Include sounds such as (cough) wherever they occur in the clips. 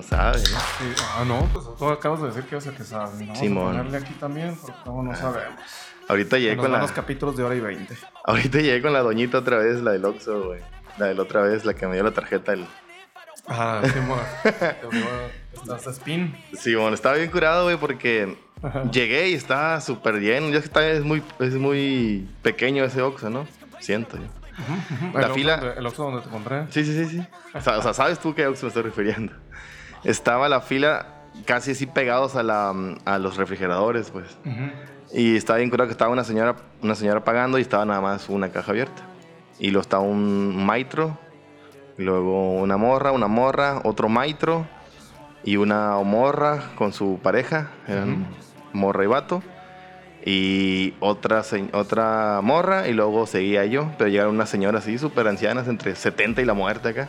no sabe, ¿no? Sí, Ah, no, pues tú acabas de decir que ibas a que sabes. Vamos Simón. a ponerle aquí también, porque no, no sabemos. Ahorita llegué con la... los capítulos de hora y veinte. Ahorita llegué con la doñita otra vez, la del Oxxo, güey. La de la otra vez, la que me dio la tarjeta. El... Ah, sí, mo. Estás spin. Bueno, estaba bien curado, güey, porque llegué y estaba súper lleno. Ya que está, es muy, es muy pequeño ese Oxxo, ¿no? Siento yo. La el fila- Oxxo donde- el Oxxo donde te compré. Sí, sí, sí, sí. O sea, o sea, sabes tú qué Oxxo me estoy refiriendo. Estaba la fila casi así pegados a, la, a los refrigeradores, pues. Y estaba bien curado que estaba una señora, una señora pagando y estaba nada más una caja abierta. Y luego estaba un maitro, y luego una morra, una morra, otro maitro y una morra con su pareja, eran morra y vato. Y otra, otra morra y luego seguía yo, pero llegaron unas señoras así súper ancianas, entre 70 y la muerte acá.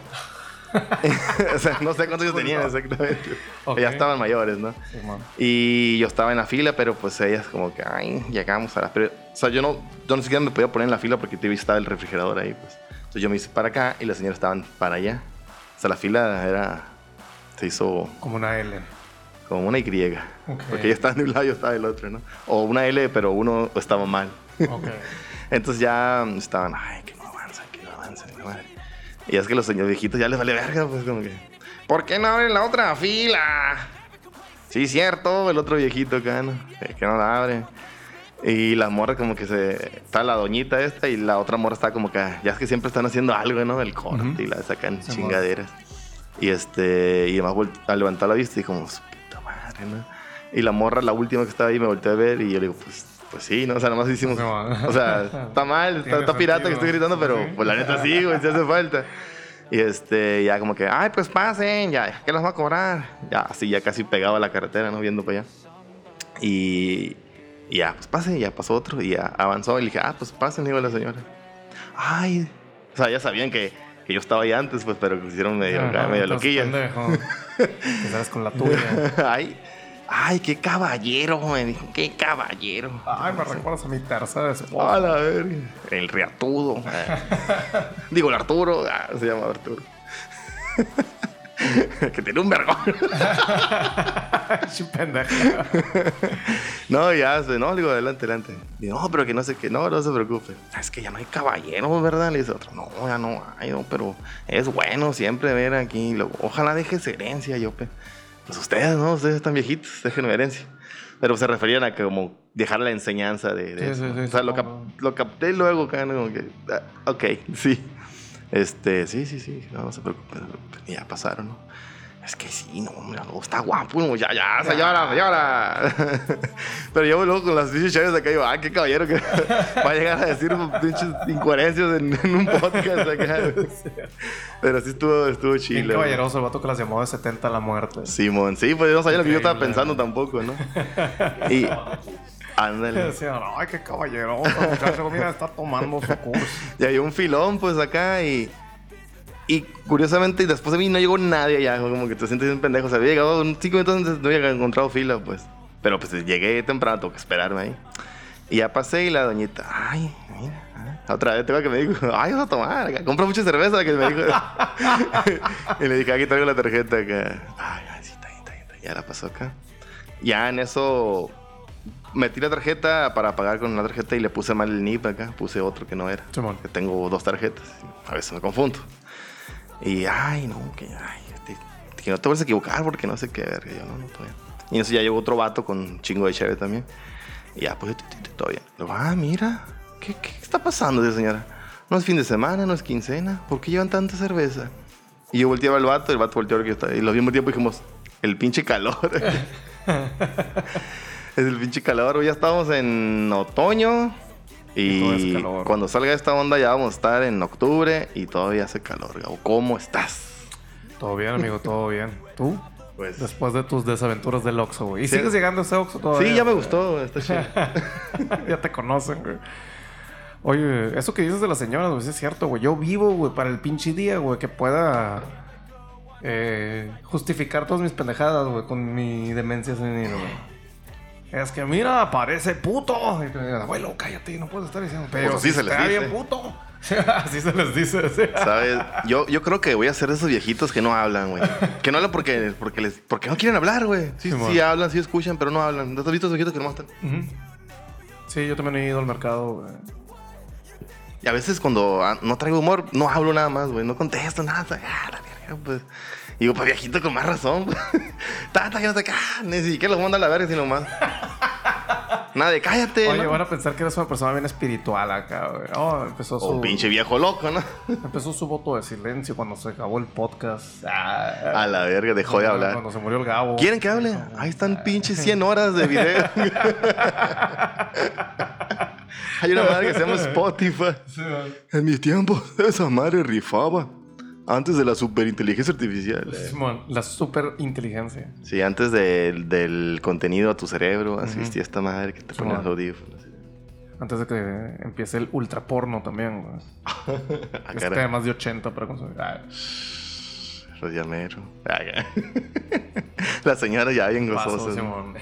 (laughs) o sea, no sé cuántos años tenían exactamente. Ok. Ya estaban mayores, ¿no? Sí. Y yo estaba en la fila, pero pues ellas como que, ay, llegamos a la... Pero, o sea, yo no, yo ni siquiera me podía poner en la fila porque estaba el refrigerador ahí, pues. Entonces yo me hice para acá y las señoras estaban para allá. O sea, la fila era... Se hizo Como una L. como una Y. Ok. Porque ella estaba de un lado y yo estaba del otro, ¿no? O una L, pero uno estaba mal. Ok. (laughs) Entonces ya estaban, ay, que no avanzan, que no avanzan, que madre. Y es que los señores viejitos ya les vale verga, pues como que, ¿por qué no abren la otra fila? Sí, cierto, el otro viejito acá, ¿no? Que no la abre. Y la morra como que se... Está la doñita esta y la otra morra está como que... Ya es que siempre están haciendo algo, ¿no? Del corte y la sacan Sí, chingaderas. Y este... Y además al levantar la vista y como, su puta madre, ¿no? Y la morra, la última que estaba ahí, me volteó a ver y yo le digo, pues... Pues sí, ¿no? O sea, nada más hicimos... Man. O sea, está mal, (laughs) está, pirata que estoy gritando, pero pues la neta sí, güey, si hace falta. Y este, ya como que, ay, pues pasen, ya, ¿qué los va a cobrar? Ya, así, ya casi pegado a la carretera, ¿no? Viendo para allá. Y, y ya, pues pasen, ya pasó otro, y ya avanzó. Y le dije, ah, pues pasen, digo a la señora. Ay, o sea, ya sabían que, que yo estaba ahí antes, pues, pero que hicieron medio, medio loquillas. pendejo. (laughs) Que sales con la tuya. ay, ay, qué caballero, me dijo, qué caballero. Ay, me recuerdas a mi tercera esposa. A la verga. El riatudo. (laughs) Digo, el Arturo. Ah, se llama Arturo. (laughs) que tiene un vergón. (laughs) No, ya, se- no, le digo, adelante, adelante. Digo, no, pero que no sé qué, no, no se preocupe. "Ah, Es que ya no hay caballeros, ¿verdad? Le dice otro, no, ya no hay, no, pero es bueno siempre ver aquí. Ojalá dejes herencia, yo, pe. Pues ustedes, ¿no? Ustedes están viejitos, déjenme herencia. Pero se referían a que como dejar la enseñanza de, de Sí, sí, sí, o sea, lo, cap- lo capté luego, como que, ah, ok, (laughs) sí. Este, sí, sí, sí, no, no se preocupe, no se preocupe. Y ya pasaron, ¿no? Es que sí, no, no, está guapo, ya, ya, señora, señora. (laughs) Pero yo luego con las pinches chaves acá digo, ah, qué caballero que (laughs) va a llegar a decir pinches incoherencias en, en un podcast acá. (laughs) Pero sí estuvo, estuvo Bien chido. caballeroso el vato que las llamó de 70 a la muerte. Simón, sí, pues yo no sabía lo que yo estaba pensando tampoco, ¿no? Y, ándale. Decían, ay, qué caballeroso, muchacho. Mira, está tomando su curso. Y había un filón, pues acá y. Y curiosamente, después de mí no llegó nadie allá, como que te sientes bien pendejo. O sea, había llegado un- cinco minutos antes, no había encontrado fila, pues. Pero pues llegué temprano, tengo que esperarme ahí. Y ya pasé y la doñita, ay, mira, ah". otra vez tengo que me dijo, ay, vas a tomar, acá, compra mucha cerveza, que me dijo. (laughs) y le dije, aquí traigo la tarjeta acá. Ay, ay, sí, está bien, está bien, está bien. Ya la pasó acá. Ya en eso metí la tarjeta para pagar con una tarjeta y le puse mal el NIP acá, puse otro que no era que tengo dos tarjetas. A veces me confundo. Y, ay, no, que, ay, este, que no te vuelvas a equivocar porque no sé qué verga. Yo, no, no, todavía. Y en eso ya llegó otro vato con un chingo de chévere también. Y ya, pues, t- t- t- todo bien. Luego, ah, mira, ¿qué, qué está pasando, señora? No es fin de semana, no es quincena. ¿Por qué llevan tanta cerveza? Y yo volteaba al vato, el vato volteó a ver que yo estaba. Y lo mismo tiempo dijimos, el pinche calor. es (laughs) (laughs) el pinche calor. Ya estamos en otoño. Y cuando salga esta onda ya vamos a estar en octubre y todavía hace calor. Gabo. ¿Cómo estás? Todo bien, amigo, todo bien. ¿Tú? Pues Después de tus desaventuras del Oxxo, güey. ¿Y Sí. sigues llegando a ese Oxxo todavía? sí, ya me güey? gustó. Está (laughs) chido. (laughs) ya te conocen, güey. Oye, eso que dices de las señoras, güey, es cierto, güey. Yo vivo, güey, para el pinche día, güey, que pueda eh, justificar todas mis pendejadas, güey, con mi demencia senil, güey. Es que mira, parece puto. Y Abuelo, cállate, no puedes estar diciendo. Pero Pues así se les bien dice. puto. (laughs) Así se les dice. ¿Sabes? Yo, yo creo que voy a ser de esos viejitos que no hablan, güey. Que no hablan porque, porque, les, porque no quieren hablar, güey. Sí, Sí, sí, mon. hablan, sí escuchan, pero no hablan. ¿No has visto esos viejitos que no están? Sí, yo también he ido al mercado, güey. Y a veces cuando ah, no traigo humor, no hablo nada más, güey. No contesto nada. Ah, la verga, pues. Y digo, pues viejito con más razón. (laughs) Tata, que no te ah, Ni siquiera los manda a la verga, sino más. Nada de cállate. Oye, ¿no? van a pensar que eres una persona bien espiritual acá, güey. Oh, empezó su... O un pinche viejo loco, ¿no? (laughs) Empezó su voto de silencio cuando se acabó el podcast. Ah, A la verga, dejó de hablar. Cuando se murió el Gabo. ¿Quieren que hable? Ahí están pinches (laughs) 100 horas de video. Hay una madre que se llama Spotify. Sí. En mis tiempos, esa madre rifaba. Antes de la superinteligencia artificial. Simón, la super inteligencia. Sí, antes del- del contenido a tu cerebro, asistía esta madre que te ponía los audífonos. Antes de que empiece el ultraporno también, güey. (laughs) Ah, Este de más de 80 para consumir. Rodiamero. Ah, ya. (laughs) La señora ya bien gozosa. Simón.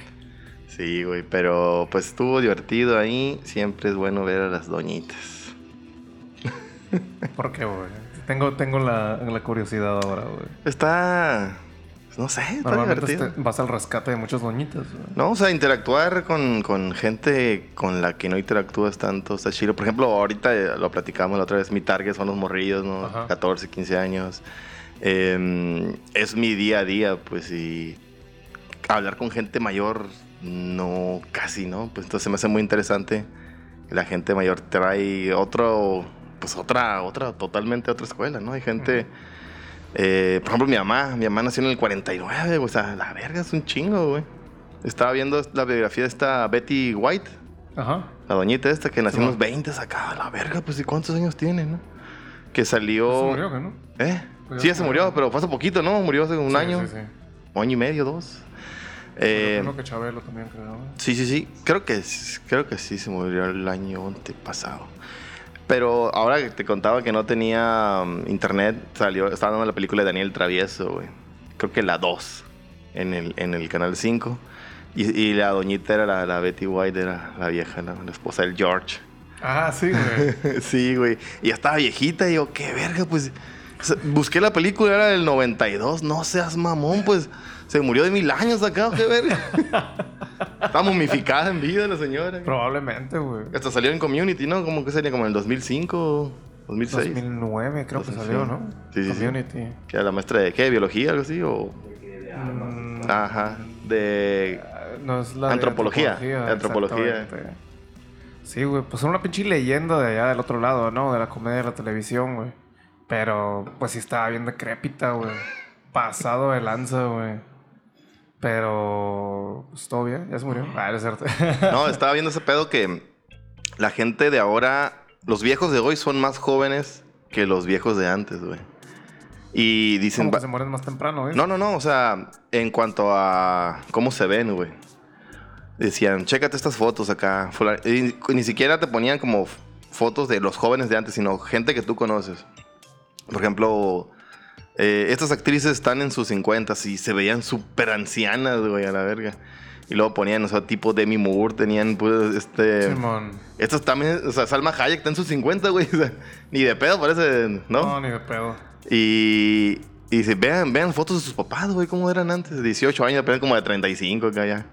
Sí, güey, pero pues estuvo divertido ahí. Siempre es bueno ver a las doñitas. ¿Por qué, güey? Tengo, tengo la, la curiosidad ahora, güey. Está. No sé, está Normalmente divertido. este- vas al rescate de muchas doñitas, güey. No, o sea, interactuar con, con gente con la que no interactúas tanto está chido. Por ejemplo, ahorita eh, lo platicamos la otra vez, mi target son los morrillos, ¿no? Ajá. 14, 15 años. Eh, es mi día a día, pues, y hablar con gente mayor, no, casi, ¿no? Pues entonces me hace muy interesante. La gente mayor trae otro, pues otra, otra, totalmente otra escuela, ¿no? Hay gente... Eh, por ejemplo, mi mamá, mi mamá nació en el 49, güey, o sea, la verga es un chingo, güey. Estaba viendo la biografía de esta Betty White, Ajá. la doñita esta, que nació en los 20 acá, la verga, pues, ¿y cuántos años tiene, no? Que salió... Se murió, ¿qué, ¿no? ¿Eh? Pues sí, ya se murió, murió. pero fue hace poquito, ¿no? Murió hace un Sí, año, Sí, sí. año y medio, dos. Eh, creo que Chabelo también, creo. Sí, sí, sí. Creo que, creo que sí se murió el año antepasado. Pero ahora que te contaba que no tenía um, internet, salió, estaba dando la película de Daniel Travieso, güey. Creo que la 2 en el, en el canal 5. Y, y la doñita era la, la Betty White, era la vieja, la, la esposa del George. Ah, sí, güey. (laughs) sí, güey. Y ya estaba viejita y yo, qué verga, pues. Busqué la película, era del 92. No seas mamón, pues. Se murió de mil años acá, qué verga. (laughs) Está momificada en vida la señora. Probablemente, güey. Hasta salió en Community, ¿no? Como que sería como en el 2005, 2006. 2009 creo que 2006. salió, ¿no? Sí, sí, sí. Community. Que era la maestra de qué, biología, algo así, o. Mm, Ajá. De. no es la de Antropología, de antropología. exactamente. Sí, güey, pues era una pinche leyenda de allá del otro lado, ¿no? De la comedia de la televisión, güey. Pero, pues sí estaba bien decrépita, güey. Pasado de lanza, güey. Pero, pues todo bien, ya se murió. Ah, es cierto. (laughs) No, estaba viendo ese pedo que la gente de ahora. Los viejos de hoy son más jóvenes que los viejos de antes, güey. Y dicen. Como que "Va- se mueren más temprano, ¿eh? No, no, no. O sea, en cuanto a cómo se ven, güey. Decían, chécate estas fotos acá. fulano". Y ni siquiera te ponían como fotos de los jóvenes de antes, sino gente que tú conoces. Por ejemplo, eh, estas actrices están en sus 50 y se veían súper ancianas, güey, a la verga. Y luego ponían, o sea, tipo Demi Moore, tenían, pues, este... Simón. Estos también, o sea, Salma Hayek está en sus 50, güey. (laughs) o sea, ni de pedo parece, No, ¿no? ni de pedo. Y, y dice, vean, vean fotos de sus papás, güey, cómo eran antes, de 18 años, apenas como de 35 acá ya.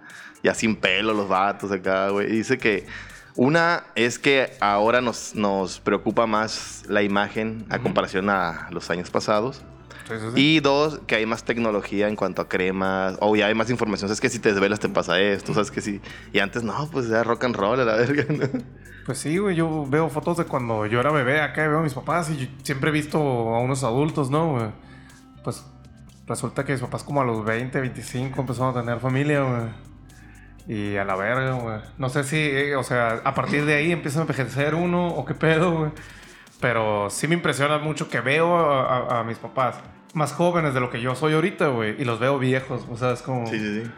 Ya sin pelo los vatos acá, güey. Y dice que una es que ahora nos, nos preocupa más la imagen a comparación a los años pasados. Sí, sí, sí. Y dos, que hay más tecnología en cuanto a cremas, o ya hay más información. Es que si te desvelas te pasa esto, sabes que sí. Y antes no, pues ya rock and roll a la verga. ¿no? Pues sí, güey, yo veo fotos de cuando yo era bebé acá, veo a mis papás y siempre he visto a unos adultos, ¿no, güey? Pues resulta que mis papás como a los 20, 25 empezaron a tener familia, güey. Y a la verga, güey. No sé si, eh, o sea, a partir de ahí empieza a envejecer uno o qué pedo, güey. Pero sí me impresiona mucho que veo a, a- a mis papás más jóvenes de lo que yo soy ahorita, güey. Y los veo viejos, o sea, es como... Sí, sí, sí.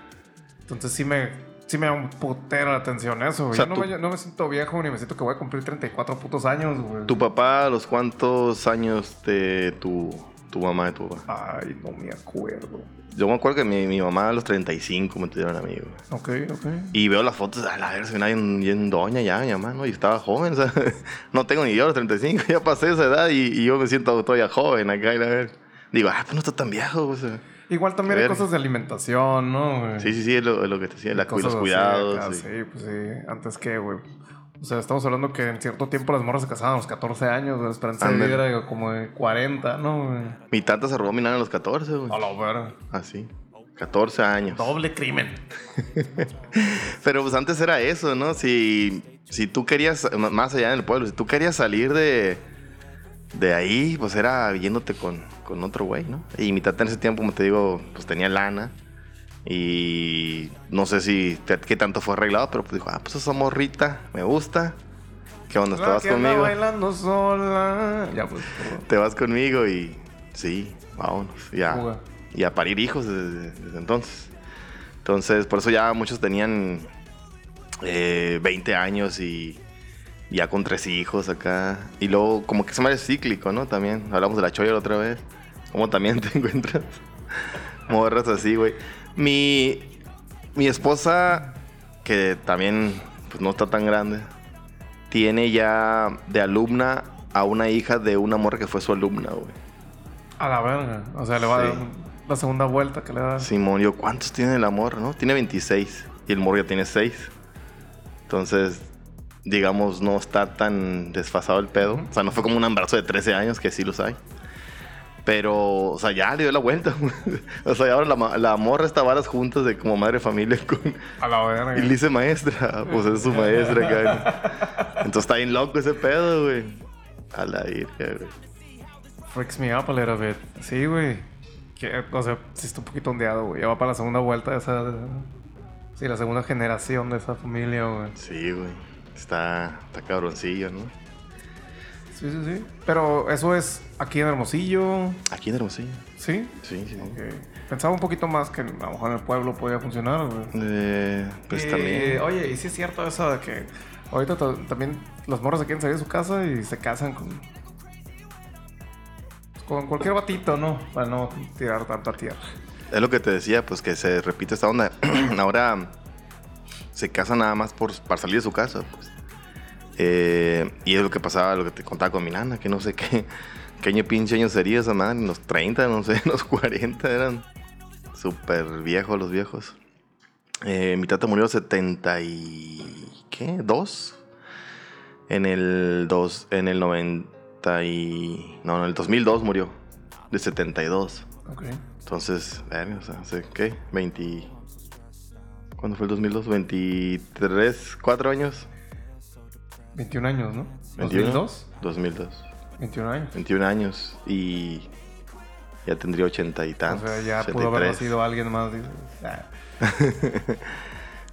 Entonces sí me, sí me da un putero la atención eso, güey. O sea, Yo no, tú- me, no me siento viejo ni me siento que voy a cumplir 34 putos años, güey. ¿Tu papá a los cuántos años te tu Tu mamá y tu papá. Ay, no me acuerdo. Yo me acuerdo que mi, mi mamá a los 35 me tuvieron a mí, güey. Ok, ok. Y veo las fotos, a la ver, se ve bien, doña ya, mi mamá, ¿no? Y estaba joven, o sea, (laughs) no tengo ni yo los 35, (laughs) ya pasé esa edad y, y yo me siento todavía joven acá, y la ver. Digo, ah, pues no está tan viejo, o sea. Igual también hay cosas de alimentación, ¿no? güey? Sí, sí, sí, es lo, lo que te decía, la, los cuidados. sí. Sí, pues sí. Antes que, güey. O sea, estamos hablando que en cierto tiempo las morras se casaban a los 14 años, la esperanza de vida era como de 40, ¿no? güey? Mi tata se robó mi nana a los 14, güey. A la verga. Así. 14 años. Doble crimen. (laughs) Pero pues antes era eso, ¿no? Si, si tú querías, más allá en el pueblo, si tú querías salir de, de ahí, pues era yéndote con, con otro güey, ¿no? Y mi tata en ese tiempo, como te digo, pues tenía lana. Y no sé si te- qué tanto fue arreglado, pero pues dijo, ah, pues esa morrita, me gusta. ¿Qué onda? ¿Te La vas que anda conmigo? bailando sola. Ya, pues. Te vas conmigo y sí, vámonos. Y a parir hijos desde, desde entonces. Entonces, por eso ya muchos tenían eh, 20 años y ya con tres hijos acá. Y luego, como que se me hace cíclico, ¿no? También hablamos de la choya la otra vez. Como también te (laughs) encuentras morras así, güey. Mi, mi esposa, que también pues, no está tan grande, tiene ya de alumna a una hija de una morra que fue su alumna, güey. A la verga. O sea, le va a dar la segunda vuelta que le da. Simón, yo, ¿cuántos tiene el amor, no? Tiene 26 y el morro ya tiene 6. Entonces, digamos, no está tan desfasado el pedo. O sea, no fue como un embarazo de 13 años, que sí los hay. Pero, o sea, ya le dio la vuelta. (laughs) o sea, y ahora la, la morra está varas juntas de como madre familia con... A la verga. Y le dice maestra, pues es su maestra, acá. Entonces está bien loco ese pedo, güey. A la virga, güey. Freaks me up a little bit. Sí, güey. O sea, sí está un poquito ondeado, güey. Ya va para la segunda vuelta de esa... Sí, la segunda generación de esa familia, güey. Sí, güey. Está, está cabroncillo, ¿no? Sí, sí, sí. Pero eso es aquí en Hermosillo, Aquí en Hermosillo. ¿sí? Sí, sí. Pensaba un poquito más que a lo mejor en el pueblo podía funcionar. Eh, pues Eh, también. Oye, y sí es cierto eso de que ahorita también los morros se quieren salir de su casa y se casan con... Con cualquier batito, ¿no? Para no tirar tanta tierra. Es lo que te decía, pues que se repite esta onda. (clears throat) Ahora se casa nada más por, para salir de su casa, pues. Eh, y es lo que pasaba, lo que te contaba con mi nana, que no sé qué, (laughs) qué año pinche año sería esa madre, en los 30, no sé, (laughs) en los 40 eran súper viejos los viejos. Eh, mi tata murió 70 y... ¿qué? ¿Dos? En el, dos, en el 90 y... No, en el 2002 murió, de 72. Ok. Entonces, verga, o sea, hace, ¿qué? 20... ¿Cuándo fue el 2002? 23, 4 años. 21 años, ¿no? 21. ¿2002? 2002. 21 años. 21 años y ya tendría 80 y O tantos. sea, ya pudo haber 83. nacido alguien más. ah. (laughs)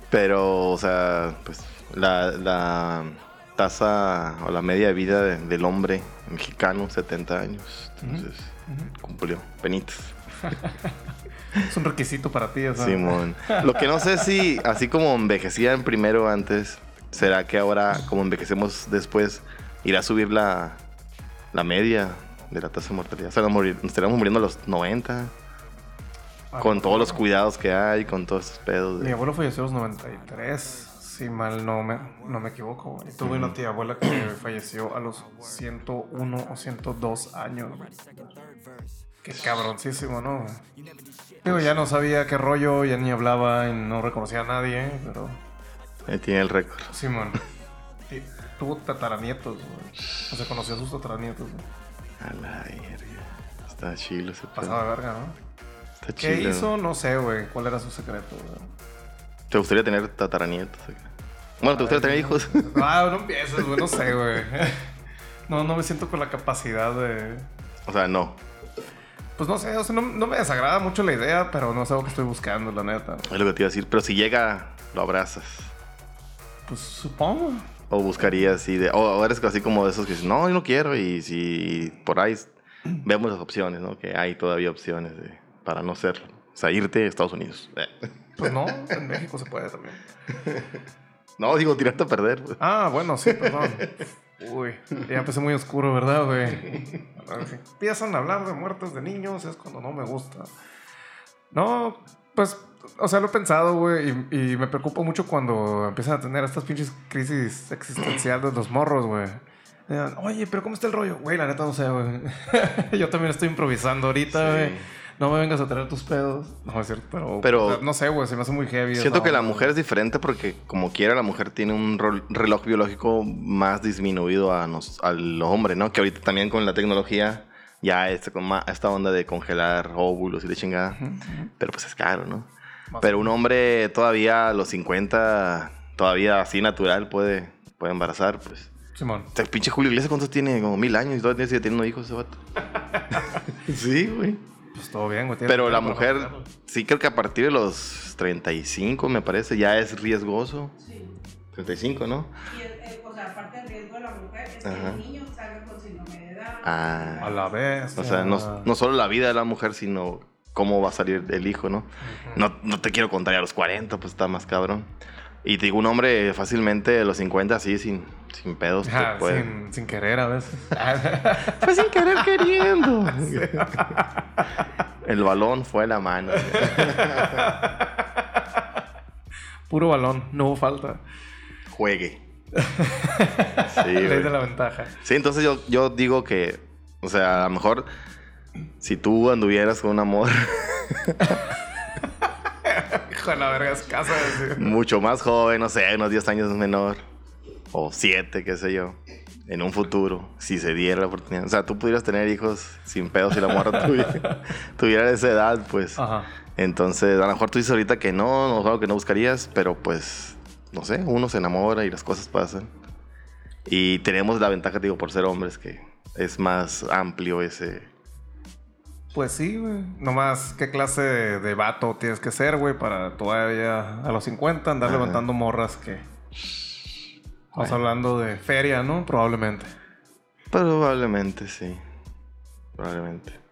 Pero, o sea, pues la, la tasa o la media de vida de- del hombre mexicano, 70 años. Entonces, cumplió. Penitas. (laughs) Es un requisito para ti, o sea. Simón. Lo que no sé si, así como envejecían primero antes, ¿será que ahora, como envejecemos después, irá a subir la, la media de la tasa de mortalidad? O sea, nos, morir- nos estaríamos muriendo a los 90, Ah, con todos los cuidados que hay, con todos esos pedos. de- Mi abuelo falleció a los 93, si mal no me, no me equivoco. Y tuve una tía abuela que (coughs) falleció a los 101 o 102 años. Qué cabroncísimo, ¿no? Digo, ya no sabía qué rollo, ya ni hablaba y no reconocía a nadie, pero Ahí tiene el récord. Simón. Y tuvo tataranietos, güey. O sea, conoció a sus tataranietos, güey. A la verga. Está chilo ese. Pasaba de verga, ¿no? Está ¿Qué chilo. hizo? No sé, güey. ¿Cuál era su secreto, güey? ¿Te gustaría tener tataranietos? Bueno, ¿te gustaría tener hijos? (laughs) Ah, no empieces, güey. No sé, güey. (laughs) No, no me siento con la capacidad de... o sea, no. Pues no sé, o sea, no, no me desagrada mucho la idea, pero no es algo que estoy buscando, la neta. Es lo que te iba a decir. Pero si llega, lo abrazas. Pues supongo. O buscarías así de. O o eres así como de esos que dicen, no, yo no quiero. Y si por ahí vemos las opciones, ¿no? Que hay todavía opciones de, para no ser. O sea, irte a Estados Unidos. (laughs) Pues no, en México se puede también. (laughs) No, digo, tirarte a perder. pues. Ah, bueno, sí, perdón. Uy, ya empecé muy oscuro, ¿verdad, güey? Empiezan a hablar de muertes de niños, es cuando no me gusta. No, pues, o sea, lo he pensado, güey, y, y me preocupa mucho cuando empiezan a tener estas pinches crisis existenciales de los morros, güey. Oye, pero ¿cómo está el rollo? Güey, la neta no sé, güey. (laughs) Yo también estoy improvisando ahorita, güey. Sí. No me vengas a traer tus pedos. No, es cierto, pero... Pero- o sea, no sé, güey, se me hace muy heavy. Siento que la mujer es diferente porque como quiera la mujer tiene un reloj biológico más disminuido a nos, al hombre, ¿no? Que ahorita también con la tecnología ya con ma- esta onda de congelar óvulos y de chingada. Pero pues es caro, ¿no? Pero un hombre todavía a los 50, todavía así natural puede, puede embarazar, pues. Simón. Este pinche Julio Iglesias, ¿cuántos tiene? Como mil años y todavía sigue teniendo hijos ese vato. (laughs) sí, güey. Pues todo bien, güey. Pero la mujer, sí creo que a partir de los 35, me parece, ya es riesgoso. Sí. 35, ¿no? Y, eh, o sea, aparte del riesgo de la mujer es que Ajá. el niño salga con síndrome de Down. Ah. A la vez. O sea, no, no solo la vida de la mujer, sino cómo va a salir el hijo, ¿no? No, no te quiero contar a los 40, pues está más cabrón. Y te digo, un hombre fácilmente a los 50, así, sin, sin pedos, te Ajá, puede- sin, sin querer a veces. Fue (laughs) sin querer queriendo. el balón fue la mano. (laughs) Puro balón, no hubo falta. Juegue. (laughs) Sí, Ley de la ventaja. Sí, entonces yo, yo digo que, o sea, a lo mejor si tú anduvieras con un amor (laughs) Hijo la verga, es casa mucho más joven, no sé, unos 10 años menor, o 7, qué sé yo, en un futuro, si se diera la oportunidad. O sea, tú pudieras tener hijos sin pedos si la morra (laughs) tuviera, tuviera esa edad, pues. Ajá. Entonces, a lo mejor tú dices ahorita que no, no es algo que no buscarías, pero pues, no sé, uno se enamora y las cosas pasan. Y tenemos la ventaja, digo, por ser hombres, que es más amplio ese... Pues sí, güey. Nomás, ¿qué clase de, de vato tienes que ser, güey, para todavía a los 50 andar Ajá. levantando morras que. Estamos hablando de feria, ¿no? Probablemente. Probablemente, sí. Probablemente.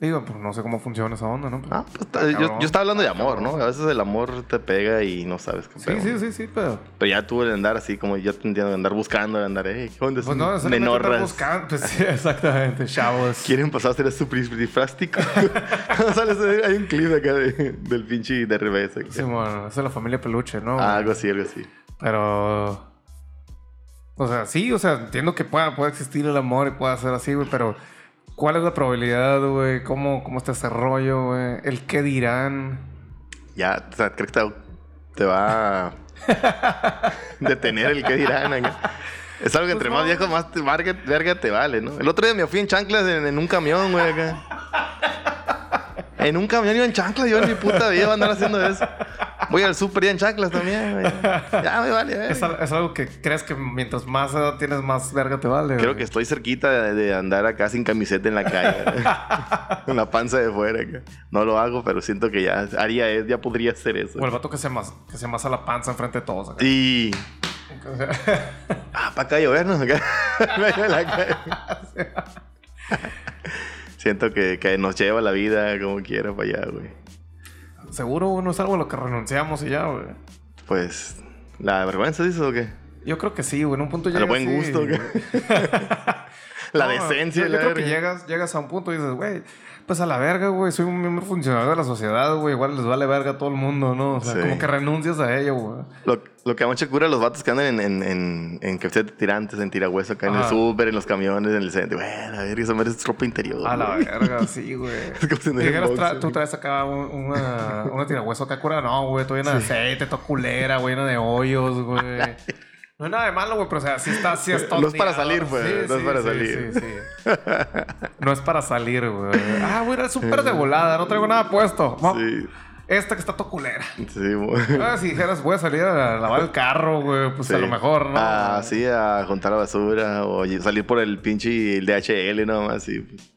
Digo, pues no sé cómo funciona esa onda, ¿no? Pero- Ah, pues, Está yo, yo estaba hablando de amor, ¿no? A veces el amor te pega y no sabes qué Sí, sí, sí, sí, pero. Pero ya tú el andar así, como yo te entiendo, andar buscando, andar, eh, ¿qué onda? Pues no, menorras. buscando. Pues sí, (laughs) exactamente, chavos. ¿Quieren pasar a ser superifrástico? Sales, (laughs) hay un clip acá de- del pinche de revés. acá. Sí, bueno, esa es la familia peluche, ¿no? Ah, algo así, algo así. Pero. O sea, sí, o sea, entiendo que pueda, pueda existir el amor y pueda ser así, güey, pero. ¿Cuál es la probabilidad, güey? ¿Cómo, ¿Cómo está ese rollo, güey? ¿El qué dirán? Ya, o sea, creo que te, te va a (laughs) detener el que dirán. acá. Es algo que entre Pues más no. viejo, más te, verga, verga te vale, ¿no? El otro día me fui en chanclas en, en un camión, güey, acá. En un camión iba en chanclas, yo en mi puta vida voy a andar haciendo eso. Voy al súper y en chanclas también, güey. Ya me vale, verga. Es, al- es algo que crees que mientras más edad tienes, más verga te vale. Creo güey? que estoy cerquita de, de andar acá sin camiseta en la calle. Con (laughs) la panza de fuera. No lo hago, pero siento que ya haría es, ya podría hacer eso. O el vato que se, mas, que se amasa la panza enfrente de todos. acá. Sea, (laughs) Ah, para acá llovernos (laughs) acá. La calle. Siento que, que nos lleva la vida como quiera para allá, güey. Seguro güey, no es algo a lo que renunciamos y ya, güey. Pues, ¿la vergüenza dices o qué? Yo creo que sí, güey. En un punto ¿A llegas lo buen gusto (laughs) la No, decencia. Yo, yo la creo que llegas, llegas a un punto y dices, güey, pues a la verga, güey. Soy un miembro funcional de la sociedad, güey. Igual les vale verga a todo el mundo, ¿no? O sea, Sí. como que renuncias a ello, güey. Lo, lo que a mucha cura los vatos que andan en, en, en, en de tirantes, en tirahueso, acá en el súper, en los camiones, en el centro. Güey, a ver, esa madre es ropa interior. A la verga, (laughs) sí, güey. Es como si no Y hubiera dijeras, tra- boxeo. tú traes acá un- una, una tirahueso acá cura. No, güey, todo lleno de aceite, todo culera, güey, lleno de hoyos, güey. (laughs) No hay nada de malo, güey, pero o sea, sí está, sí (laughs) está No es para salir, pues, no es para salir. Sí, sí. No es para salir, güey. Ah, güey, era súper de volada, no traigo nada puesto. Sí, Esta que está todo culera. sí, güey. Ah, si dijeras, voy a salir a lavar el carro, güey, pues a lo mejor, ¿no? Ah, sí, a juntar la basura o y- salir por el pinche el DHL nomás, pues.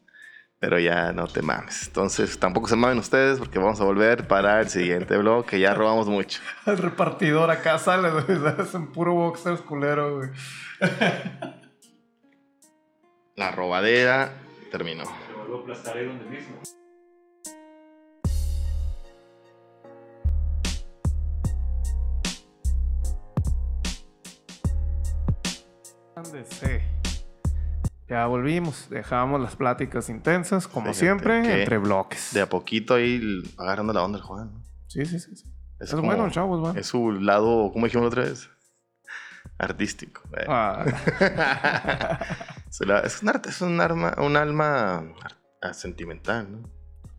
Pero ya no te mames. Entonces, tampoco se mamen ustedes porque vamos a volver para el siguiente blog que ya robamos mucho. (laughs) El repartidor acá sale, sales (laughs) en puro boxers culero, güey. (laughs) La robadera terminó. Te vuelvo a aplastar ahí donde mismo. DC. Ya volvimos, dejamos las pláticas intensas, como Fíjate siempre, entre bloques. De a poquito ahí agarrando la onda el Juan. ¿no? Sí, sí, sí. sí. Es, Es, como- bueno, chavos, güey. Es su lado, ¿cómo dijimos la otra vez? Artístico. eh. Ah, (laughs) es un arte, es un arma, un alma sentimental, ¿no?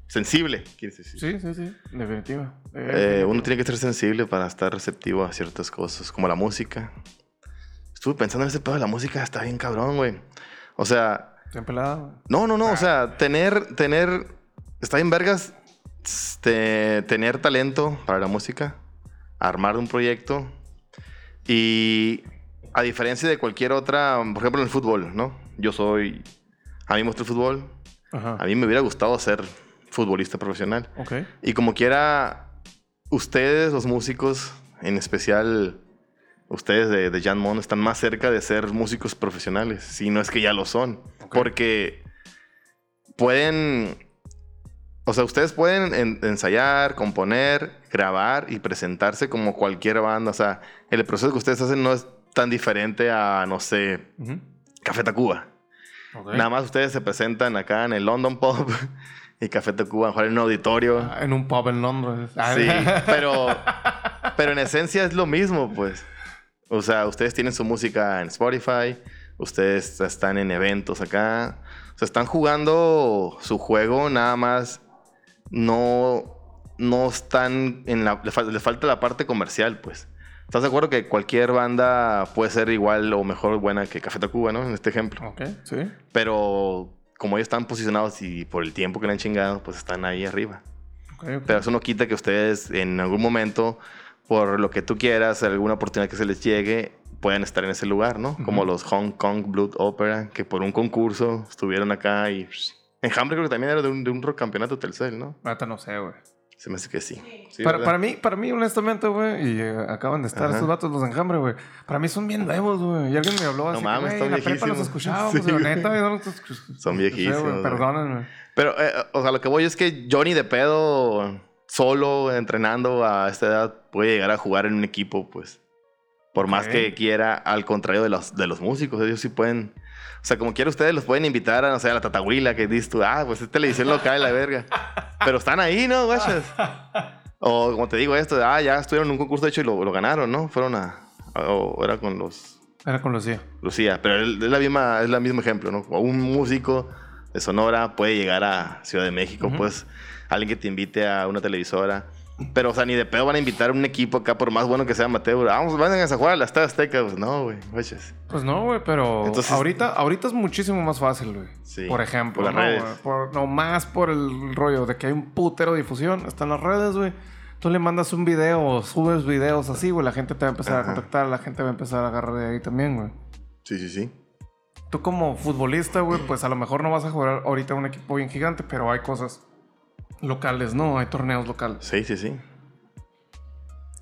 Sensible, quieres decir. sí, sí, sí, definitiva. Eh, uno tiene que ser sensible para estar receptivo a ciertas cosas, como la música. Estuve pensando en ese pedo de la música, está bien cabrón, güey. O sea, Bien pelado. no, no, no, o sea, tener, tener, está bien vergas, este, tener talento para la música, armar un proyecto y a diferencia de cualquier otra, por ejemplo en el fútbol, ¿no? Yo soy, a mí me gusta el fútbol, Ajá. a mí me hubiera gustado ser futbolista profesional. Ok. Y como quiera, ustedes, los músicos, en especial ustedes de, de Jan Mon, están más cerca de ser músicos profesionales, si no es que ya lo son. Ok. Porque pueden, o sea, ustedes pueden en- ensayar, componer, grabar y presentarse como cualquier banda. O sea, el proceso que ustedes hacen no es tan diferente a, no sé, Ujú. Café Tacuba. Ok. Nada más ustedes se presentan acá en el London Pub (laughs) y Café Tacuba, mejor en un auditorio. Ah, En un pub en Londres. Sí, (laughs) pero, pero en esencia es lo mismo, pues. O sea, ustedes tienen su música en Spotify, ustedes están en eventos acá, o sea, están jugando su juego, nada más no, no están en la... Le, fal- le falta la parte comercial, pues. ¿Estás de acuerdo que cualquier banda puede ser igual o mejor buena que Café Tacuba, ¿no? En este ejemplo. Ok, sí. Pero como ellos están posicionados y por el tiempo que le han chingado, pues están ahí arriba. Ok, ok. Pero eso no quita que ustedes en algún momento, por lo que tú quieras, alguna oportunidad que se les llegue, puedan estar en ese lugar, ¿no? Como los Hong Kong Blood Opera, que por un concurso estuvieron acá y... Enjambre creo que también era de un, de un rock campeonato Telcel, ¿no? Ahorita no sé, güey. Se me hace que sí. Sí, para, para mí, para mí, honestamente, güey, y eh, acaban de estar Ajá. estos vatos, los enjambre, güey. Para mí son bien nuevos, güey. Y alguien me habló así, que, mames, están en la prepa los viejísimos. escuchábamos, Sí, neta, no los escuch- Son viejísimos, güey, güey. Perdónenme. Pero, eh, o sea, lo que voy es que Johnny de pedo, solo, entrenando a esta edad, puede llegar a jugar en un equipo, pues. Por más que quiera, al contrario de los, de los músicos, ellos sí pueden. O sea, como quiera, ustedes los pueden invitar a, no sé, a la Tatahuila, que dices tú, ah, pues es televisión local, la verga. Pero están ahí, ¿no, guachas? O como te digo esto, ah, ya estuvieron en un concurso, de hecho, y lo, lo ganaron, ¿no? Fueron a. a- o era con los. Era con Lucía. Lucía, pero es la misma, es el mismo ejemplo, ¿no? Un músico de Sonora puede llegar a Ciudad de México, pues alguien que te invite a una televisora. Pero, o sea, ni de pedo van a invitar a un equipo acá, por más bueno que sea Mateo. Vamos, van a jugar a la Estadio Azteca. Pues no, güey. Pues no, güey, pero Entonces- ahorita, ahorita es muchísimo más fácil, güey. Sí, por ejemplo, por las ¿no, redes. Por- no más por el rollo de que hay un putero de difusión. Están las redes, güey. Tú le mandas un video, subes videos así, güey. La gente te va a empezar Ajá. a contactar, la gente va a empezar a agarrar de ahí también, güey. Sí, sí, sí. Tú como futbolista, güey, pues a lo mejor no vas a jugar ahorita un equipo bien gigante, pero hay cosas locales, ¿no? Hay torneos locales. Sí, sí, sí.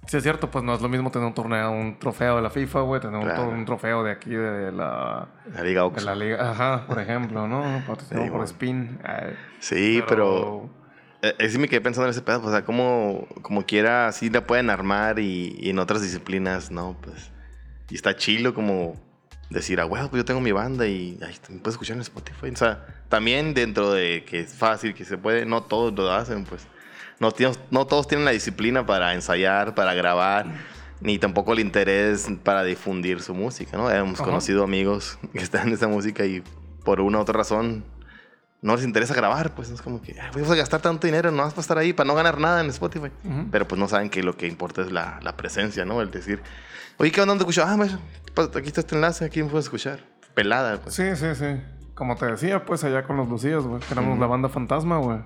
Sí, es cierto, pues no es lo mismo tener un torneo, un trofeo de la FIFA, güey, tener un, Claro. un trofeo de aquí de la, La Liga de Ox. la liga. Ajá, por ejemplo, ¿no? (laughs) Patrocinado Sí, por. Spin. Ay, Sí, pero... eh, eh, sí me quedé pensando en ese pedo. pues, O sea, como, como quiera, así la pueden armar y, y en otras disciplinas, ¿no? Pues... Y está chilo como decir, ah, bueno, pues yo tengo mi banda y ay, me puedes escuchar en Spotify. O sea, también dentro de que es fácil, que se puede, no todos lo hacen, pues. No, no todos tienen la disciplina para ensayar, para grabar, ni tampoco el interés para difundir su música, ¿no? Hemos Ajá. conocido amigos (laughs) que están en esa música y por una u otra razón no les interesa grabar, pues es como que, "Ay, vamos a gastar tanto dinero nomás para estar ahí, para no ganar nada en Spotify. Pero pues no saben que lo que importa es la, la presencia, ¿no? El decir, oye, ¿qué onda? ¿Dónde escucho? Ah, pues, aquí está este enlace, aquí me puedes escuchar. Pelada, pues. Sí, sí, sí. Como te decía, pues allá con los Lucías, güey. que Éramos la banda fantasma, güey.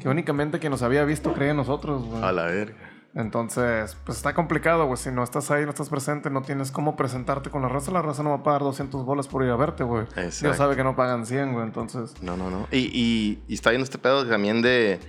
que (laughs) únicamente quien nos había visto creía en nosotros, güey. A la verga. Entonces, pues está complicado, güey. Si no estás ahí, no estás presente, no tienes cómo presentarte con la raza, la raza no va a pagar 200 bolas por ir a verte, güey. Dios Exacto. sabe que no pagan 100, güey. Entonces, No, no, no. Y, y, y está viendo este pedo también de.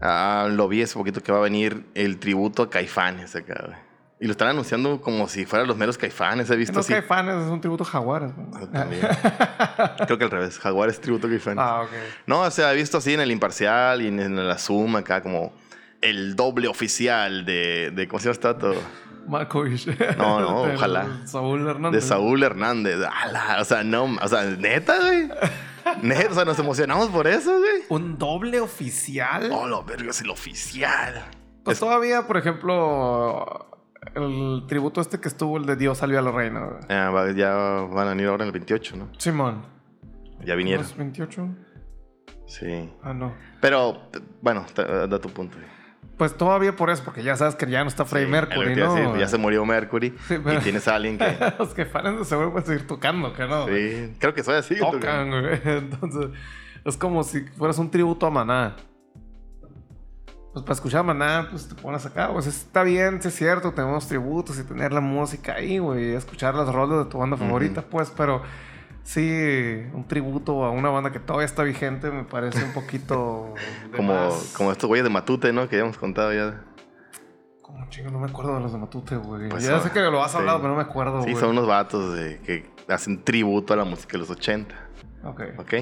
Ah, lo vi hace poquito que va a venir el tributo a Caifanes acá, güey. Y lo están anunciando como si fueran los meros Caifanes, he visto no así. Caifanes es un tributo a Jaguares. Ah. (laughs) Creo que al revés. Jaguar es tributo a Caifanes. Ah, ok. No, o sea, he visto así en el imparcial y en, en la Zoom acá como el doble oficial de, de ¿cómo se llama este vato? Malkovich. No, no, (laughs) ojalá. Saúl Hernández. De Saúl Hernández. Ala, o sea, no, o sea, neta, güey. (laughs) Neta, o sea, nos emocionamos por eso, güey. Un doble oficial. Oh, lo verga, es el oficial. Pues todavía, por ejemplo, el tributo este que estuvo, el de Dios salió a la reina. güey. Ya, va- ya van a venir ahora en el 28, ¿no? Simón. Ya vinieron. ¿No es 28? Sí. Ah, no. Pero, bueno, da tu punto. Pues todavía por eso, porque ya sabes que ya no está Freddie Sí, Mercury, a ¿no? decir, ya se murió Mercury. Sí, pero- Y tienes a alguien que. (laughs) Los que fanan de seguro pueden seguir tocando, que no. Sí, creo que soy así. Tocan, güey. (laughs) Entonces, es como si fueras un tributo a Maná. Pues para escuchar Maná, pues te pones acá, pues está bien, sí es cierto, tenemos tributos y tener la música ahí, güey, escuchar las rolas de tu banda favorita, pues, pero sí, un tributo a una banda que todavía está vigente me parece un poquito... (laughs) Como, más. como estos güeyes de Matute, ¿no? Que ya hemos contado ya. Como chingo, no me acuerdo de los de Matute, güey. Pues, ya sé que lo has sí. hablado, pero no me acuerdo, Sí, son unos vatos de, que hacen tributo a la música de los 80. Ok. ¿Ok?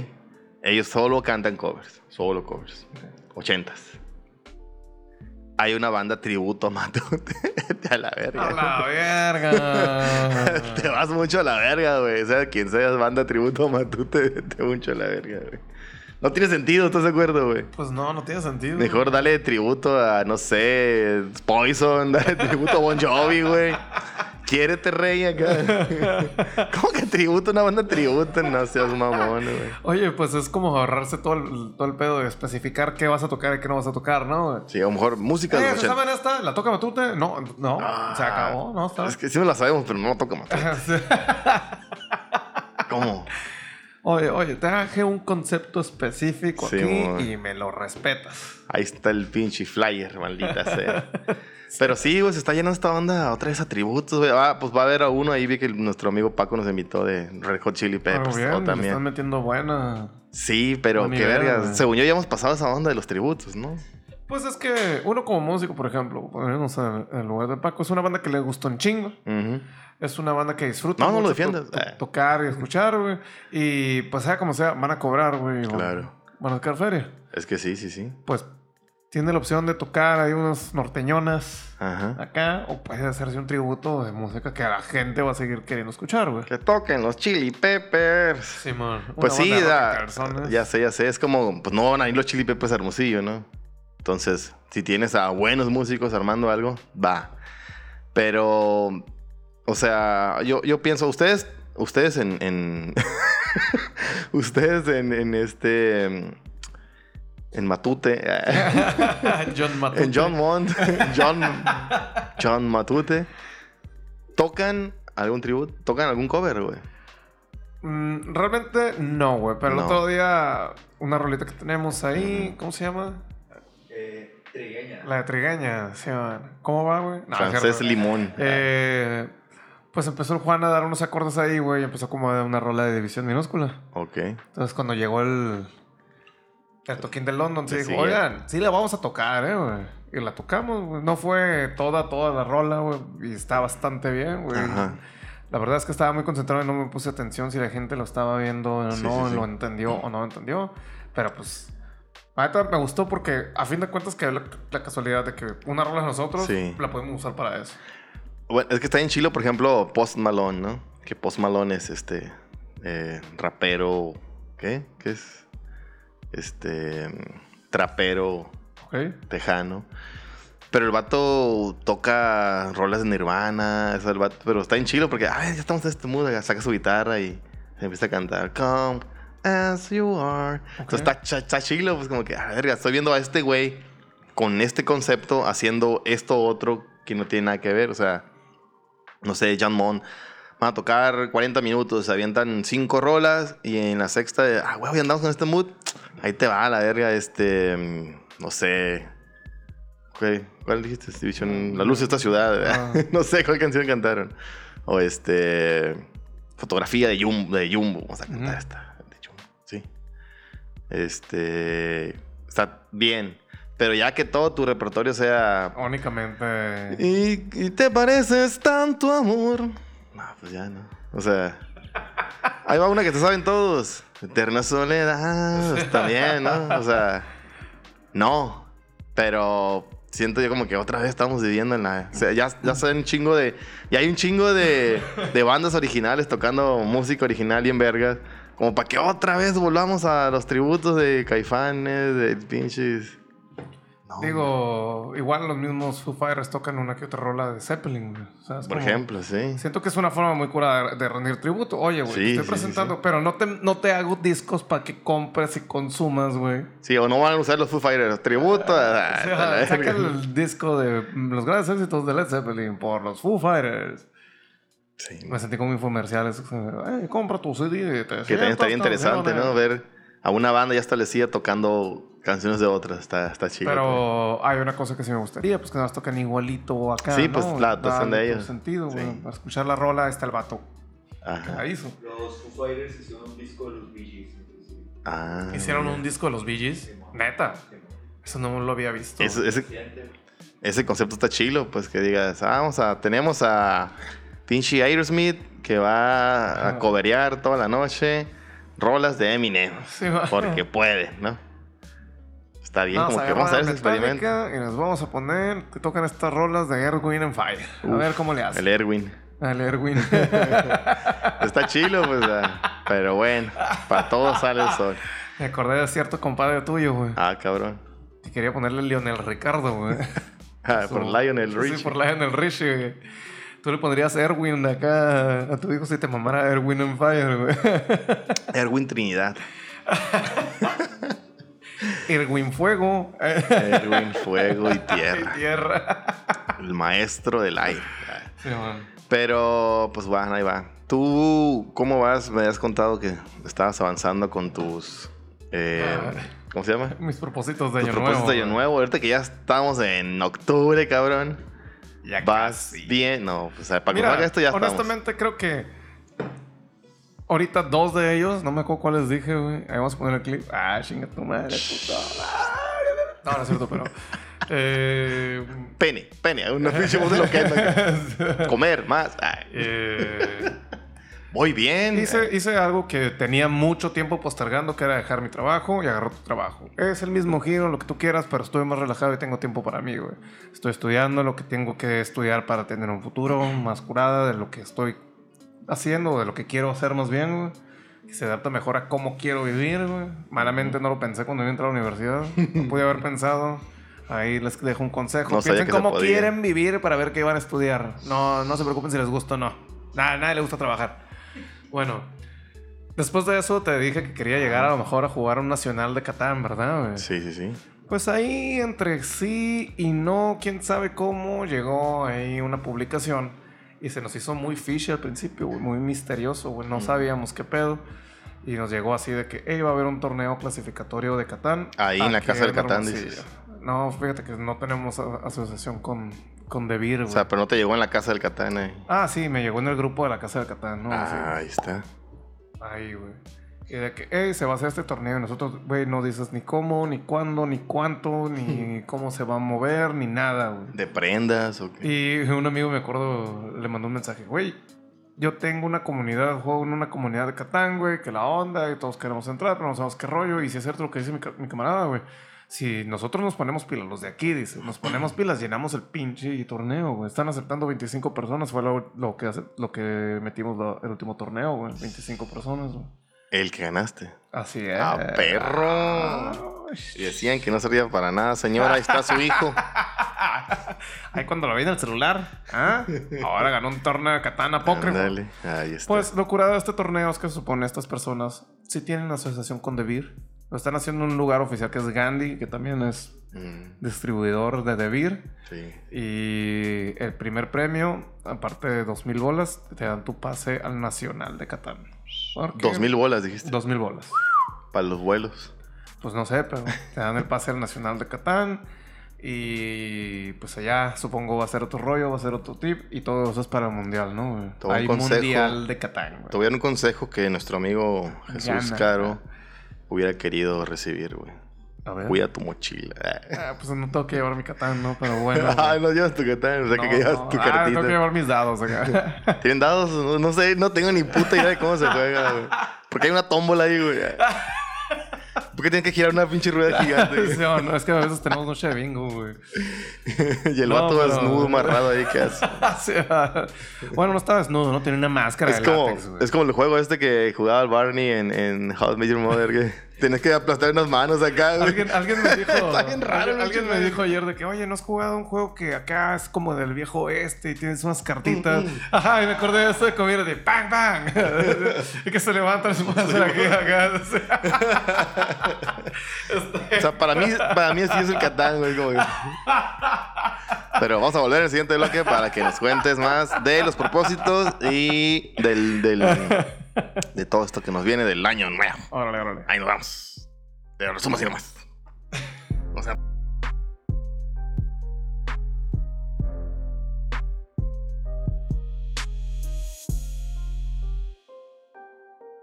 Ellos solo cantan covers. Solo covers. 80s. Hay una banda tributo a (laughs) Matute. a la verga. A la verga. (laughs) te vas mucho a la verga, güey. O sea, quien sea banda tributo a Matute, te mucho a la verga, güey. No tiene sentido, ¿estás de acuerdo, güey? Pues no, no tiene sentido. Mejor dale tributo a, no sé, Poison, dale tributo a Bon Jovi, güey. Quiérete, rey, acá. (laughs) ¿Cómo que tributo? Una banda tributo, no seas mamón, güey. Oye, pues es como ahorrarse todo el, todo el pedo de especificar qué vas a tocar y qué no vas a tocar, ¿no? Sí, a lo mejor música de Eh, los ¿se 80. saben esta? ¿La toca Matute? No, no, se acabó, ¿no? Está. Es que sí me la sabemos, pero no toca más. (laughs) Sí. ¿Cómo? Oye, oye, te traje un concepto específico Sí, aquí y me lo respetas. Ahí está el pinche flyer, maldita sea. (laughs) Pero sí, güey, se está llenando esta banda otra vez a tributos, güey. Ah, pues va a haber a uno ahí, vi que nuestro amigo Paco nos invitó de Red Hot Chili Peppers. Muy bien, o también. están metiendo buena. Sí, pero qué verga. Según yo ya hemos pasado esa onda de los tributos, ¿no? Pues es que uno como músico, por ejemplo, ponernos en el lugar de Paco, es una banda que le gustó un chingo. Es una banda que disfruta. No, no lo mucho defiendas. to- to- Eh. tocar y escuchar, güey. Y pues sea como sea, van a cobrar, güey. Claro. Van a sacar feria. Es que sí, sí, sí. Pues tiene la opción de tocar ahí unas norteñonas Ajá. acá. O puede hacerse un tributo de música que la gente va a seguir queriendo escuchar, güey. Que toquen los Chili Peppers. Simón. Pues sí, da- de personas. ya sé, ya sé. Es como, pues no van a ir los Chili Peppers a Hermosillo, ¿no? Entonces, si tienes a buenos músicos armando algo, va. Pero, o sea, yo, yo pienso, ustedes, ustedes en, en- (laughs) ustedes en, en este, en Matute, (laughs) John Matute. en John Mont, John, John Matute, tocan algún tributo, tocan algún cover, güey. Mm, realmente no, güey. Pero No. el otro día, una rolita que tenemos ahí, ¿cómo se llama? Eh, trigueña. La de Trigueña, se llama. ¿Cómo va, güey? No, es Francés cierto. Limón. Eh, pues empezó el Juan a dar unos acordes ahí, güey. y Empezó como de una rola de división minúscula. Ok. Entonces, cuando llegó el, el toquín de London, Sí, dijo, oigan, sí la vamos a tocar, ¿eh, güey? Y la tocamos, güey. No fue toda, toda la rola, güey. Y está bastante bien, güey. Ajá. La verdad es que estaba muy concentrado y no me puse atención si la gente lo estaba viendo o Sí, no, sí, sí. lo entendió o no lo entendió. Pero pues, neta me gustó porque a fin de cuentas que la, la casualidad de que una rola de nosotros la podemos usar para eso. Bueno, es que está en Chile, por ejemplo, Post Malone, ¿no? Que Post Malone es este eh, rapero. ¿Qué? ¿Qué es? Este. Trapero tejano. Pero el vato toca rolas de Nirvana, eso el vato, pero está en chilo porque, a ver, ya estamos en este mood, saca su guitarra y se empieza a cantar, Come as you are. Entonces está, está chilo, pues como que, a ver, estoy viendo a este güey con este concepto haciendo esto otro que no tiene nada que ver, o sea, no sé, John Mon. Van a tocar 40 minutos, se avientan 5 rolas y en la sexta, ah, güey, ya andamos con este mood. Ahí te va la verga, este, no sé. ¿Cuál, cuál dijiste? División, La luz de esta ciudad. Ah. (laughs) no sé cuál canción cantaron. O este, fotografía de Jumbo, de Jumbo. Vamos a cantar Ujú. esta, de Jumbo, sí. Este, está bien. Pero ya que todo tu repertorio sea Únicamente. y, y te pareces tanto amor. No, pues ya no. O sea, ahí va una que te saben todos. Eterna soledad. Está bien, ¿no? O sea, no. Pero siento yo como que otra vez estamos viviendo en la... O sea, ya, ya son un chingo de... Y hay un chingo de, de bandas originales tocando música original y en vergas. Como para que otra vez volvamos a los tributos de Caifanes, de pinches... No, Digo, igual los mismos Foo Fighters tocan una que otra rola de Zeppelin, güey. O sea, es Por como- ejemplo, sí. Siento que es una forma muy cura de, rendir tributo. Oye, güey, Sí, te estoy sí, presentando, sí. pero no te, no te hago discos para que compres y consumas, güey. Sí, o no van a usar los Foo Fighters. Tributo a... O sea, saca el disco de los grandes éxitos de Led Zeppelin por los Foo Fighters. Sí. Me sentí como infomerciales. Eh, compra tu CD. Te Que también estaría interesante, ¿no? Ver a una banda ya establecida tocando canciones de otras. Está, está chido. Pero hay una cosa que sí me gustaría, pues que nos tocan igualito acá. Sí, ¿no? pues, la Darle de ellos. sentido. Sí. Para escuchar la rola está el vato Ajá. que la hizo. Los Foo Fighters hicieron un disco de los Bee Gees. Ah. Hicieron un disco de los Bee Gees. Neta. Eso no lo había visto. Ese, ese, ese concepto está chilo, pues que digas, ah, vamos a, tenemos a pinche Aerosmith que va a coberear toda la noche rolas de Eminem. Sí. Porque puede, ¿no? Está bien, Vamos como que vamos a ver ese experimento. Y nos vamos a poner que tocan estas rolas de Erwin and Fire. a Uf, ver cómo le hace. El Erwin. Al Erwin. (laughs) Está chilo, pues. ah, pero bueno, para todos sale el sol. Me acordé de cierto compadre tuyo, güey. Ah, cabrón. Que quería ponerle Lionel Ricardo, güey. (laughs) Ah, por Lionel Sí, Richie. por Lionel Richie, güey. Tú le pondrías Erwin acá a tu hijo si te mamara Erwin and Fire, güey. (laughs) Erwin Trinidad. (laughs) Erwin Fuego. Erwin Fuego y (laughs) Tierra. Tierra. El maestro del aire. Sí, man. Pero, pues bueno, ahí va. ¿Tú cómo vas? Me habías contado que estabas avanzando con tus... eh, Ah. ¿Cómo se llama? Mis propósitos de Tus año propósitos nuevo. de año nuevo. Ahorita que ya estamos en octubre, cabrón. Ya Vas casi. bien. No, pues para que Mira, salga esto ya estamos. honestamente creo que ahorita dos de ellos, no me acuerdo cuáles dije, güey. Ahí vamos a poner el clip. Ah, chinga tu madre, puto. No, no es cierto, pero... Eh, Pene, pene. Una pinche de lo que es. (laughs) Comer más. Eh, Muy bien. hice, hice algo que tenía mucho tiempo postergando, que era dejar mi trabajo y agarrar tu trabajo. Es el mismo giro, lo que tú quieras, pero estoy más relajado y tengo tiempo para mí, güey. Estoy estudiando lo que tengo que estudiar para tener un futuro más curada de lo que estoy haciendo, de lo que quiero hacer más bien, güey. Que se adapta mejor a cómo quiero vivir, güey. Malamente no lo pensé cuando yo entré a la universidad. No pude haber pensado. Ahí les dejo un consejo. No Piensen cómo quieren vivir para ver qué van a estudiar. No, no se preocupen si les gusta o no. Nada, nadie le gusta trabajar. Bueno, después de eso te dije que quería llegar a lo mejor a jugar un nacional de Catán, ¿verdad? güey? Sí, sí, sí. Pues ahí entre sí y no, quién sabe cómo, llegó ahí una publicación y se nos hizo muy fishy al principio, güey, muy misterioso, güey, no sabíamos qué pedo. Y nos llegó así de que, hey, va a haber un torneo clasificatorio de Catán. Ahí en la casa del Catán, Hermosillo". dices. No, fíjate que no tenemos asociación con, con Devir, O güey. sea, pero no te llegó en la casa del Katana. eh. ah, sí, me llegó en el grupo de la casa del Catán, ¿no? Sí. Ah, ahí está. Ahí, güey. Y de que, hey, se va a hacer este torneo. Y nosotros, güey, no dices ni cómo, ni cuándo, ni cuánto, ni (laughs) cómo se va a mover, ni nada, güey. ¿De prendas o qué? Y un amigo, me acuerdo, le mandó un mensaje, güey, yo tengo una comunidad, juego en una comunidad de Catán, güey, que la onda, y todos queremos entrar, pero no sabemos qué rollo. Y si es cierto lo que dice mi, mi camarada, güey. Si nosotros nos ponemos pilas, los de aquí, dice, nos ponemos (clears throat) pilas, llenamos el pinche torneo, güey. Están aceptando 25 personas, fue lo, lo que, lo que metimos el último torneo, güey. 25 personas, güey. El que ganaste. Así es. ¡Ah, perro! Y decían que no servía para nada, señora. Ahí está su hijo. (laughs) Ahí cuando lo vi en el celular, ¿ah? Ahora ganó un torneo de Catán apócrifo. Ándale, Ahí está. Pues lo curado de este torneo es que se supone estas personas sí tienen asociación con Devir. Lo están haciendo en un lugar oficial que es Gandhi, que también es Mm, distribuidor de Devir. sí. Y el primer premio, aparte de dos mil bolas, te dan tu pase al Nacional de Catán. Dos mil bolas, dijiste. Dos mil bolas. Para los vuelos. Pues no sé, pero te dan el pase al Nacional de Catán. Y pues allá supongo va a ser otro rollo, va a ser otro tip. Y todo eso es para el mundial, ¿no? un Hay consejo. mundial de Catán, güey. Te voy a dar un consejo que nuestro amigo Jesús Gana. Caro hubiera querido recibir, güey. A ver. Cuida tu mochila. (laughs) Ah, pues no tengo que llevar mi Catán, ¿no? Pero bueno. (laughs) Ay, güey. no llevas tu catán, o sea, No, que llevas no. tu Ah, tengo cartita. que llevar mis dados acá. (laughs) ¿Tienen dados? No, no sé, no tengo ni puta idea de cómo se juega, güey. Porque hay una tómbola ahí, güey. ¿Por qué tienen que girar una pinche rueda (laughs) gigante? (laughs) No, es que a veces tenemos noche de bingo, güey. (laughs) y el No, vato pero- desnudo, amarrado ahí, ¿qué hace? Sí, bueno, no estaba desnudo, no tenía una máscara Es de como, látex, es como el juego este que jugaba el Barney en, en How I Met Your Mother, que tienes que aplastar unas manos acá, güey. Alguien, alguien me dijo. (laughs) Está bien raro, alguien, ¿no, alguien me dijo ayer de que, oye, ¿no has jugado un juego que acá es como del viejo oeste y tienes unas cartitas? Ajá, y me acordé de eso de comida de ¡Bang, bang! (laughs) y que se se pueden hacer aquí, acá. (laughs) Este, O sea, para mí, para mí sí es el Catán, güey. como que- Pero vamos a volver el siguiente bloque para que nos cuentes más de los propósitos y del, del de todo esto que nos viene del año nuevo. órale, órale. Ahí nos vamos. Pero resumo así nomás. O sea.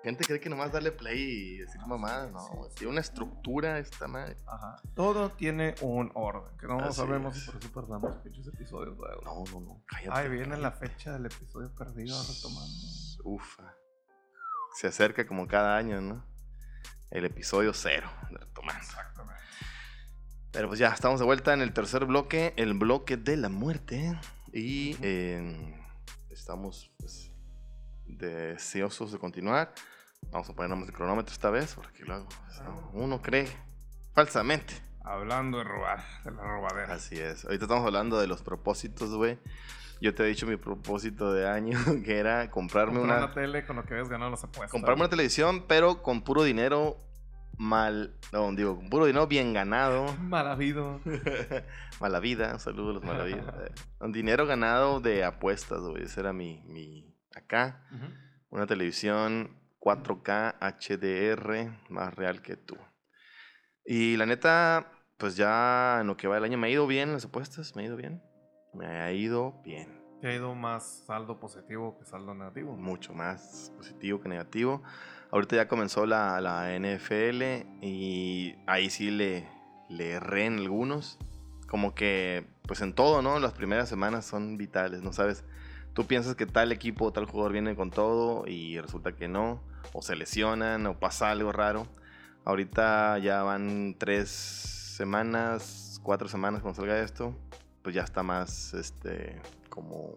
Gente cree que nomás darle play y decir mamadas, no, tiene una estructura esta madre. Ajá. Todo tiene un orden. Que no Así sabemos es. por eso perdamos pinches episodios. No, no, no, cállate. Ay, viene la fecha del episodio perdido retomando. Ufa. Se acerca como cada año, ¿no? El episodio cero de Retomando. Exactamente. Pero pues ya, estamos de vuelta en el tercer bloque, el bloque de la muerte. Y eh, estamos pues, deseosos de continuar. Vamos a ponernos el cronómetro esta vez, porque luego pues, no, uno cree falsamente. Hablando de robar, de la robadera. Así es. Ahorita estamos hablando de los propósitos, güey. Yo te he dicho mi propósito de año, (laughs) que era comprarme Comprar una... una tele con lo que habías ganado las apuestas. Comprarme una televisión, pero con puro dinero mal. No, digo, con puro dinero bien ganado. (laughs) Mal habido. (laughs) Mala vida, un saludo a los malavidas. Eh, Con dinero ganado de apuestas, güey. Ese era mi, mi. Acá, una televisión 4K HDR, más real que tú. Y la neta, pues ya en lo que va el año me ha ido bien las apuestas, me ha ido bien. Me ha ido bien. Te ha ido más saldo positivo que saldo negativo. mucho más positivo que negativo. Ahorita ya comenzó la, la NFL y ahí sí le, le erré en algunos. Como que, pues en todo, ¿no? Las primeras semanas son vitales, ¿no sabes? Tú piensas que tal equipo o tal jugador viene con todo y resulta que no. O se lesionan o pasa algo raro. Ahorita ya van tres semanas, cuatro semanas cuando salga esto. Pues ya está más, este, como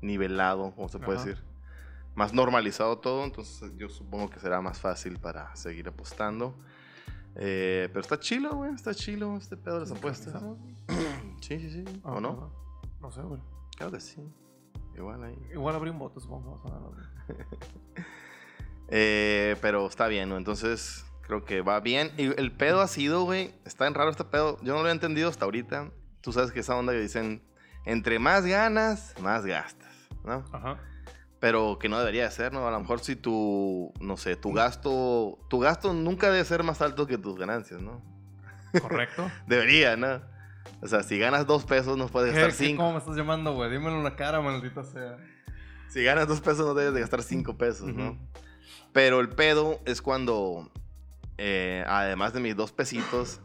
nivelado, como se puede Ajá. decir. Más normalizado todo, entonces yo supongo que será más fácil para seguir apostando. Eh, pero está chilo, güey, está chilo este pedo de las apuestas. (clears throat) Sí, sí, sí. Ah, ¿O no? No, no sé, güey. Claro que sí. Igual ahí. Igual abrí un voto, supongo. (laughs) Eh, pero está bien, ¿no? Entonces creo que va bien. Y el pedo ha sido, güey, está en raro este pedo. Yo no lo he entendido hasta ahorita. Tú sabes que esa onda que dicen, entre más ganas, más gastas, ¿no? Ajá. Pero que no debería de ser, ¿no? A lo mejor si tu, no sé, tu gasto, tu gasto nunca debe ser más alto que tus ganancias, ¿no? Correcto. (laughs) Debería, ¿no? O sea, si ganas dos pesos no puedes ¿Qué, gastar cinco. ¿Cómo me estás llamando, güey? Dímelo en la cara, maldita sea. Si ganas dos pesos no debes de gastar cinco pesos, ¿no? Pero el pedo es cuando, eh, además de mis dos pesitos,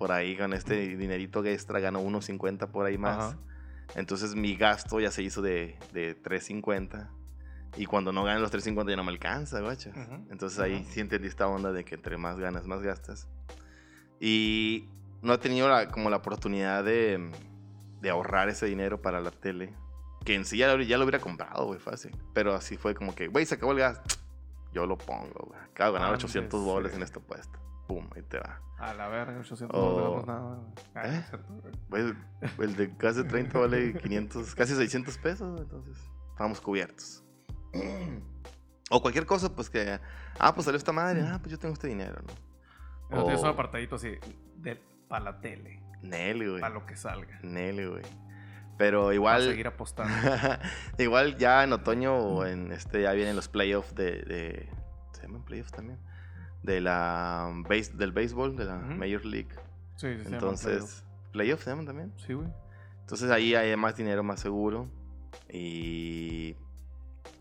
por ahí con este dinerito que extra gano 1.50 por ahí más. Ajá. Entonces mi gasto ya se hizo de, de 3.50. Y cuando no ganan los 3.50 ya no me alcanza, guacha. Entonces ahí Ujú. sí entendí esta onda de que entre más ganas, más gastas. Y no he tenido la- como la oportunidad de, de ahorrar ese dinero para la tele. Que en sí ya, lo- ya lo hubiera comprado, güey, fácil. Pero así fue como que, güey, se acabó el gas. Yo lo pongo, güey. Acabo de ganar Antes, 800 bolas sí. en esta apuesta. Pum, ahí te va. A la verga, 800 Oh. no nada. Ah, ¿Eh? el, el de casi (laughs) 30 vale 500, casi 600 pesos. Entonces, estamos cubiertos. (clears throat) O cualquier cosa, pues que, ah, pues salió esta madre. Ah, pues yo tengo este dinero, ¿no? No tienes un apartadito así de para la tele, Nelly, güey. para lo que salga. Nelly, güey. Pero Para igual. seguir apostando. (laughs) igual ya en otoño o en este ya vienen los playoffs de, de- ¿Se llaman playoffs también? De la base, del béisbol, de la. Major League. Sí. Entonces, playoffs se llaman también. Sí, güey. Entonces ahí hay más dinero más seguro. Y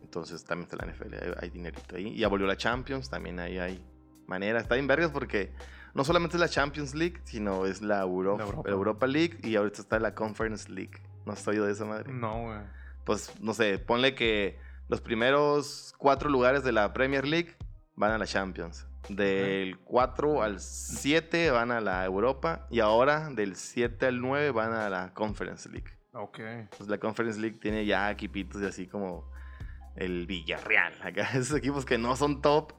entonces también está la NFL, hay, hay dinerito ahí. Y ya volvió la Champions, también ahí hay manera. Está bien vergas porque no solamente es la Champions League, sino es la Europa, La Europa. Europa League y ahorita está la Conference League. ¿No has oído de esa madre? No, güey. Pues no sé, ponle que los primeros cuatro lugares de la Premier League van a la Champions. Del 4 al 7 van a la Europa. Y ahora del 7 al 9 van a la Conference League. Ok. Pues la Conference League tiene ya equipitos de así como el Villarreal. (laughs) Acá, esos equipos que no son top,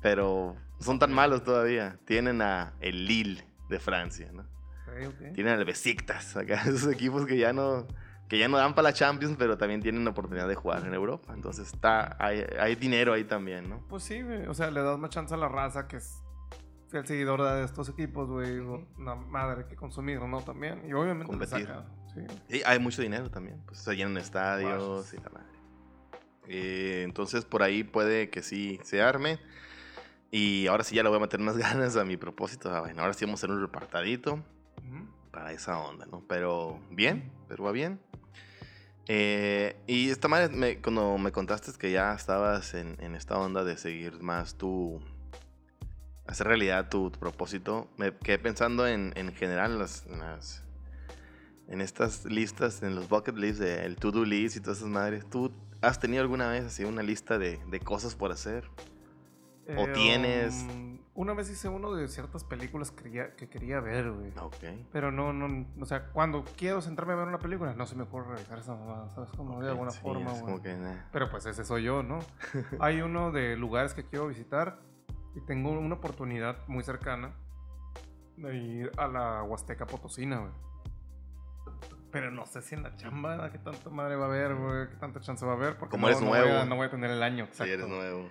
pero son tan malos todavía. Tienen a el Lille de Francia, ¿no? Ok, ok. Tienen al Besiktas, acá (laughs) esos equipos que ya no que ya no dan para la Champions, pero también tienen la oportunidad de jugar en Europa. Entonces está hay, hay dinero ahí también, ¿no? Pues sí, güey. O sea, le das más chance a la raza que es fiel seguidor de estos equipos, güey. Una madre que consumir, ¿no? También. Y obviamente Competir. saca. Sí. Sí, hay mucho dinero también. Pues se llenan estadios y la madre. Eh, entonces por ahí puede que sí se arme. Y ahora sí ya le voy a meter más (laughs) ganas a mi propósito. Ah, bueno, ahora sí vamos a hacer un repartadito Ujú. Para esa onda, ¿no? Pero bien, pero va bien. Eh, y esta madre, me- cuando me contaste que ya estabas en, en esta onda de seguir más tu... Hacer realidad tu, tu propósito, me quedé pensando en, en general en las, en las- en estas listas, en los bucket lists, de el to-do list y todas esas madres. ¿Tú has tenido alguna vez así una lista de, de cosas por hacer? ¿O Eh, tienes? um, una vez hice uno de ciertas películas que quería, que quería ver, güey. Ok. Pero no, no, o sea, cuando quiero centrarme a ver una película, no se me ocurre realizar esa mamada, ¿sabes? Como de alguna Sí, forma, es güey. como que, nah. Pero pues ese soy yo, ¿no? (laughs) Hay uno de lugares que quiero visitar y tengo una oportunidad muy cercana de ir a la Huasteca Potosina, güey. Pero no sé si en la chamba, qué tanta madre va a haber, güey, qué tanta chance va a haber. Porque Como no, eres no voy a- nuevo. no voy a tener el año, Si exacto. eres nuevo.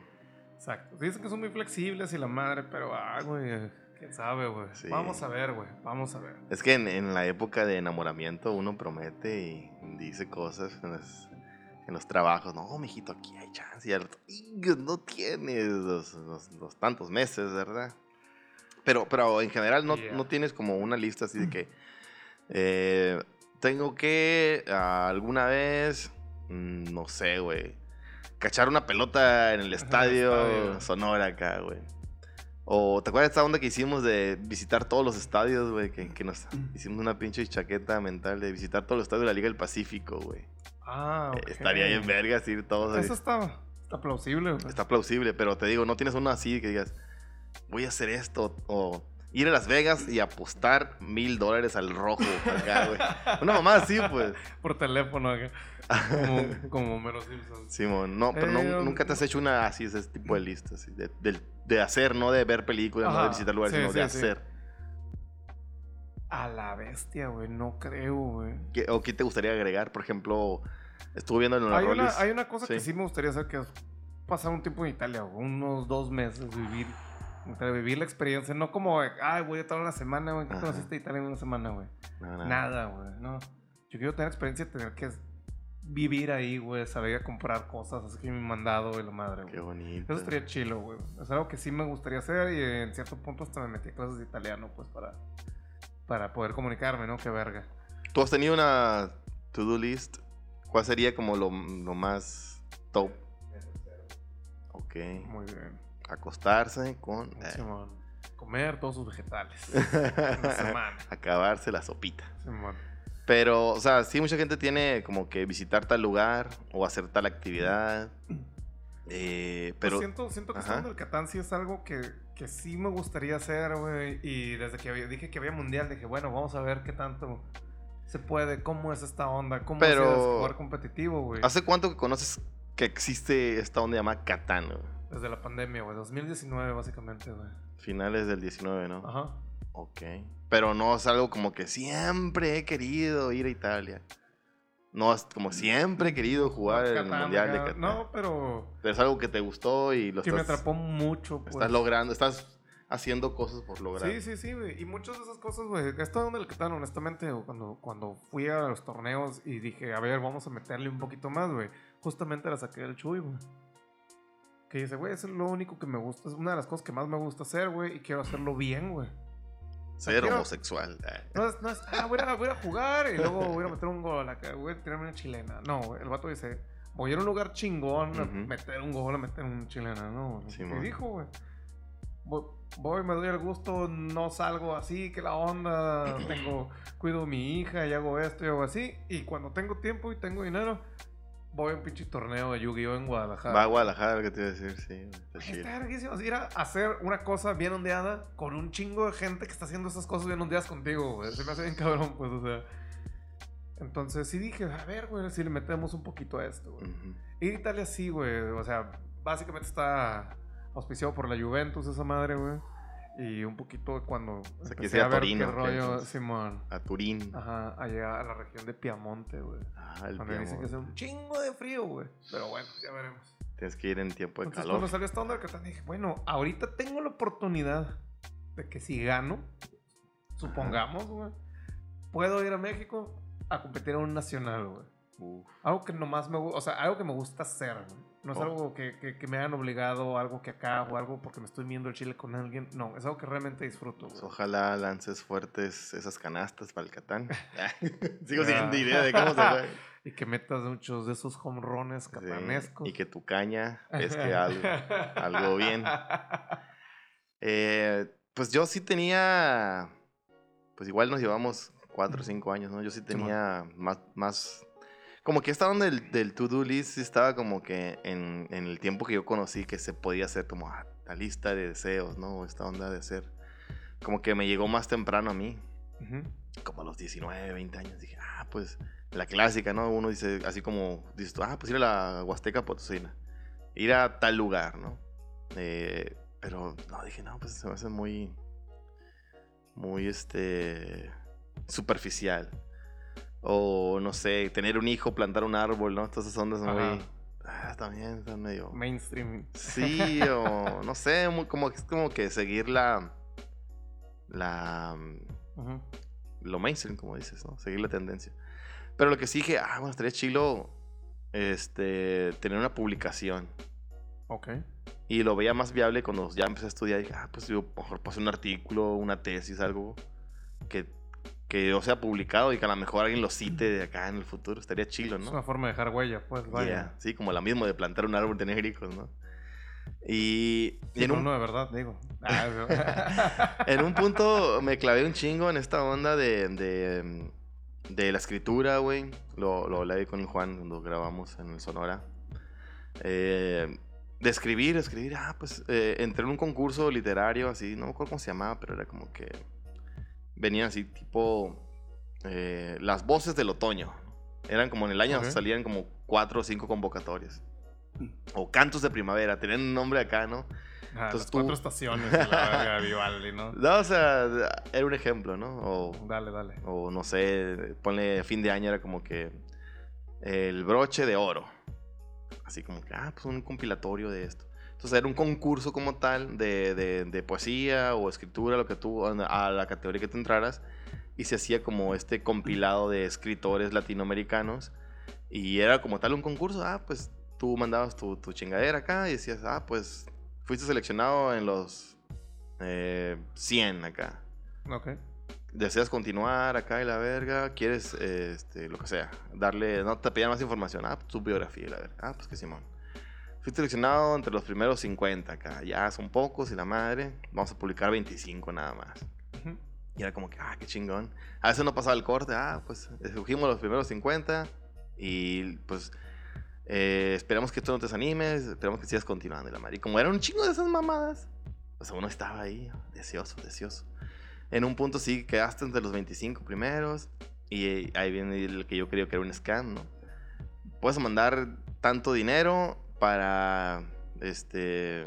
Exacto. Dicen que son muy flexibles y la madre, pero, ah, güey, quién sabe, güey. Sí. Vamos a ver, güey, vamos a ver. Es que en, en la época de enamoramiento uno promete y dice cosas en los, en los trabajos. No, mijito, aquí hay chance. Y al rato, "Ig, no tienes los, los- los tantos meses, ¿verdad? Pero, pero en general no, Yeah. no tienes como una lista así de que eh, tengo que ah, alguna vez, mm, no sé, güey, cachar una pelota en el estadio, estadio. Sonora acá, güey. O ¿te acuerdas de esta onda que hicimos de visitar todos los estadios, güey? Que, que nos hicimos una pinche chaqueta mental de visitar todos los estadios de la Liga del Pacífico, güey. Ah, Eh, ok. Estaría bien vergas ir todos. Eso está, está plausible, güey. Está plausible, pero te digo, no tienes uno así que digas, voy a hacer esto. O ir a Las Vegas y apostar mil dólares al rojo acá, güey. (laughs) Una mamá así, pues. Por teléfono, acá. Como, (laughs) como Mero Simpson. Simón, no, pero no- Eh, nunca te has hecho una así, ese tipo de listas, así, de, hacer, no de ver películas, no de visitar lugares, sí, sino sí, de sí. hacer. A la bestia, güey. No creo, güey. ¿Qué- ¿O qué te gustaría agregar? Por ejemplo, estuve viendo en Hay una, hay una cosa que Sí. me gustaría hacer, que es pasar un tiempo en Italia. Unos dos meses, vivir. Vivir la experiencia. No como, ay, voy a estar una semana, güey. ¿Qué Ajá. conociste Italia en una semana, güey? No, no. Nada, güey. No. Yo quiero tener experiencia, tener que vivir ahí, güey. Saber comprar cosas, así que me han mandado, y la madre, güey. Qué bonito. Eso estaría chilo, güey. Es algo que sí me gustaría hacer y en cierto punto hasta me metí a clases de italiano, pues, para, para poder comunicarme, ¿no? Qué verga. ¿Tú has tenido una to-do list? ¿Cuál sería como lo, lo más top? Ok. Muy bien. Acostarse con... eh, Simón. Comer todos sus vegetales. (laughs) Una semana. Acabarse la sopita. Simón. Pero, o sea, sí, mucha gente tiene como que visitar tal lugar o hacer tal actividad. Eh, pero... Pues siento, siento que Ajá. esto del Catán sí es algo que, que sí me gustaría hacer, güey. Y desde que había- dije que había mundial, dije, bueno, vamos a ver qué tanto se puede, cómo es esta onda, cómo Pero- es jugar competitivo, güey. ¿Hace cuánto que conoces que existe esta onda llamada Catán? güey? Desde la pandemia, güey. 2019, básicamente, güey. Finales del 19, ¿no? Ajá. Ok. Pero no es algo como que siempre he querido ir a Italia. No es como siempre he querido jugar en el Mundial de. Catán. No, pero Pero es algo que te gustó y lo que me estás, atrapó mucho, pues. estás logrando, estás haciendo cosas por lograr. Sí, sí, sí, güey. Y muchas de esas cosas, güey. Esto en el Catán, honestamente, cuando, cuando fui a los torneos y dije, a ver, vamos a meterle un poquito más, güey. Justamente la saqué del Chuy, güey. Que dice, güey, eso es lo único que me gusta. Es una de las cosas que más me gusta hacer, güey. Y quiero hacerlo bien, güey. Ser homosexual. eh. No es, no es, ah, voy a, voy a jugar y luego voy a meter un gol acá, voy a tirarme una chilena. No, el vato dice, voy a ir a un lugar chingón a Ujú. meter un gol, meter una chilena, no. Sí, y man. dijo, güey, voy, voy, me doy el gusto, no salgo así, que la onda, tengo, cuido a mi hija y hago esto y hago así. Y cuando tengo tiempo y tengo dinero, voy a un pinche torneo de Yu-Gi-Oh! en Guadalajara. Va a Guadalajara, lo que te iba a decir, sí. Está verguísimo. Ir a hacer una cosa bien ondeada con un chingo de gente que está haciendo esas cosas bien ondeadas contigo, güey. Se me hace bien cabrón, pues, o sea. Entonces sí dije, a ver, güey, si le metemos un poquito a esto, güey. Ujú. Ir a Italia sí, güey. O sea, básicamente está auspiciado por la Juventus, esa madre, güey. Y un poquito cuando sea, empecé a a ver Torino, qué ¿qué? rollo. Simón. A Turín. Ajá, allá a la región de Piamonte, güey. Ah, el Donde dicen que hace un chingo de frío, güey. Pero bueno, ya veremos. Tienes que ir en tiempo de Entonces, calor. cuando salió Standard que dije, bueno, ahorita tengo la oportunidad de que si gano, supongamos, güey, puedo ir a México a competir en un nacional, güey. Algo que nomás me gusta, o sea, algo que me gusta hacer, güey. No es Oh. algo que, que, que me hayan obligado, algo que acá, o algo porque me estoy viendo el chile con alguien. No, es algo que realmente disfruto, Pues ojalá lances fuertes esas canastas para el Catán. (laughs) (laughs) Sigo Ah. sin idea de cómo se juega. (laughs) Y que metas muchos de esos Sí, catanescos. Y que tu caña pesque algo, algo bien. Eh, pues yo sí tenía, pues igual nos llevamos cuatro o cinco años, ¿no? Yo sí tenía más, más, como que esta onda del, del to-do list estaba como que en, en el tiempo que yo conocí que se podía hacer como ah, la lista de deseos, ¿no? Esta onda de ser, como que me llegó más temprano a mí, Ujú. como a los 19, 20 años, dije, ah, pues la clásica, ¿no? Uno dice, así como, dices tú, ah, pues ir a la Huasteca Potosina, ir a tal lugar, ¿no? Eh, pero no, dije, no, pues se me hace muy, muy, este, superficial. O, no sé, tener un hijo, plantar un árbol, ¿no? Todas esas ondas muy, ah, también están medio... Mainstream. Sí, (laughs) o no sé, muy- como, es como que seguir la, la, Ujú. lo mainstream, como dices, ¿no? Seguir la tendencia. Pero lo que sí dije, ah, bueno, estaría chilo este, tener una publicación. Ok. Y lo veía más viable cuando ya empecé a estudiar. Dije, ah, pues yo mejor hacer un artículo, una tesis, algo que, que yo sea publicado y que a lo mejor alguien lo cite de acá en el futuro. Estaría chilo, Es ¿no? una forma de dejar huella, pues, vaya. Yeah, Sí, como la misma de plantar un árbol, tener hijos, ¿no? Y, y en un, uno de verdad, digo. (laughs) Ah, (laughs) en un punto me clavé un chingo en esta onda de, de, de la escritura, güey. Lo, lo hablé con Juan cuando grabamos en el Sonora. Eh, de escribir, escribir. Ah, pues eh, entré en un concurso literario así, no me acuerdo cómo se llamaba, pero era como que venían así tipo eh, las voces del otoño. Eran como en el año salían como cuatro o cinco convocatorias. O cantos de primavera, tenían un nombre acá, ¿no? Ah, Entonces las tú- cuatro estaciones de la Vivaldi, ¿no? (laughs) No, o sea, era un ejemplo, ¿no? O, Dale, dale. o no sé, ponle fin de año era como que el broche de oro. Así como que, ah, pues un compilatorio de esto. Entonces era un concurso como tal de, de- de poesía o escritura, lo que tú, a la categoría que te entraras. Y se hacía como este compilado de escritores latinoamericanos. Y era como tal un concurso. Ah, pues tú mandabas tu, tu chingadera acá y decías, ah, pues fuiste seleccionado en los eh, 100 acá Ok. deseas continuar acá y la verga, quieres, eh, este, lo que sea, darle, no te pedían más información, ah, tu biografía y la verga, ah, pues que Simón. Fuiste seleccionado entre los primeros 50 acá, ya son pocos y la madre, vamos a publicar 25 nada más. Ujú. Y era como que, ah, qué chingón. A veces no pasaba el corte, ah, pues escogimos los primeros 50 y pues eh, esperamos que tú no te desanimes, esperamos que sigas continuando y la madre. Y como era un chingo de esas mamadas, pues uno estaba ahí, deseoso, deseoso. En un punto sí quedaste entre los 25 primeros y ahí viene el que yo creo que era un scam, ¿no? Puedes mandar tanto dinero para, este,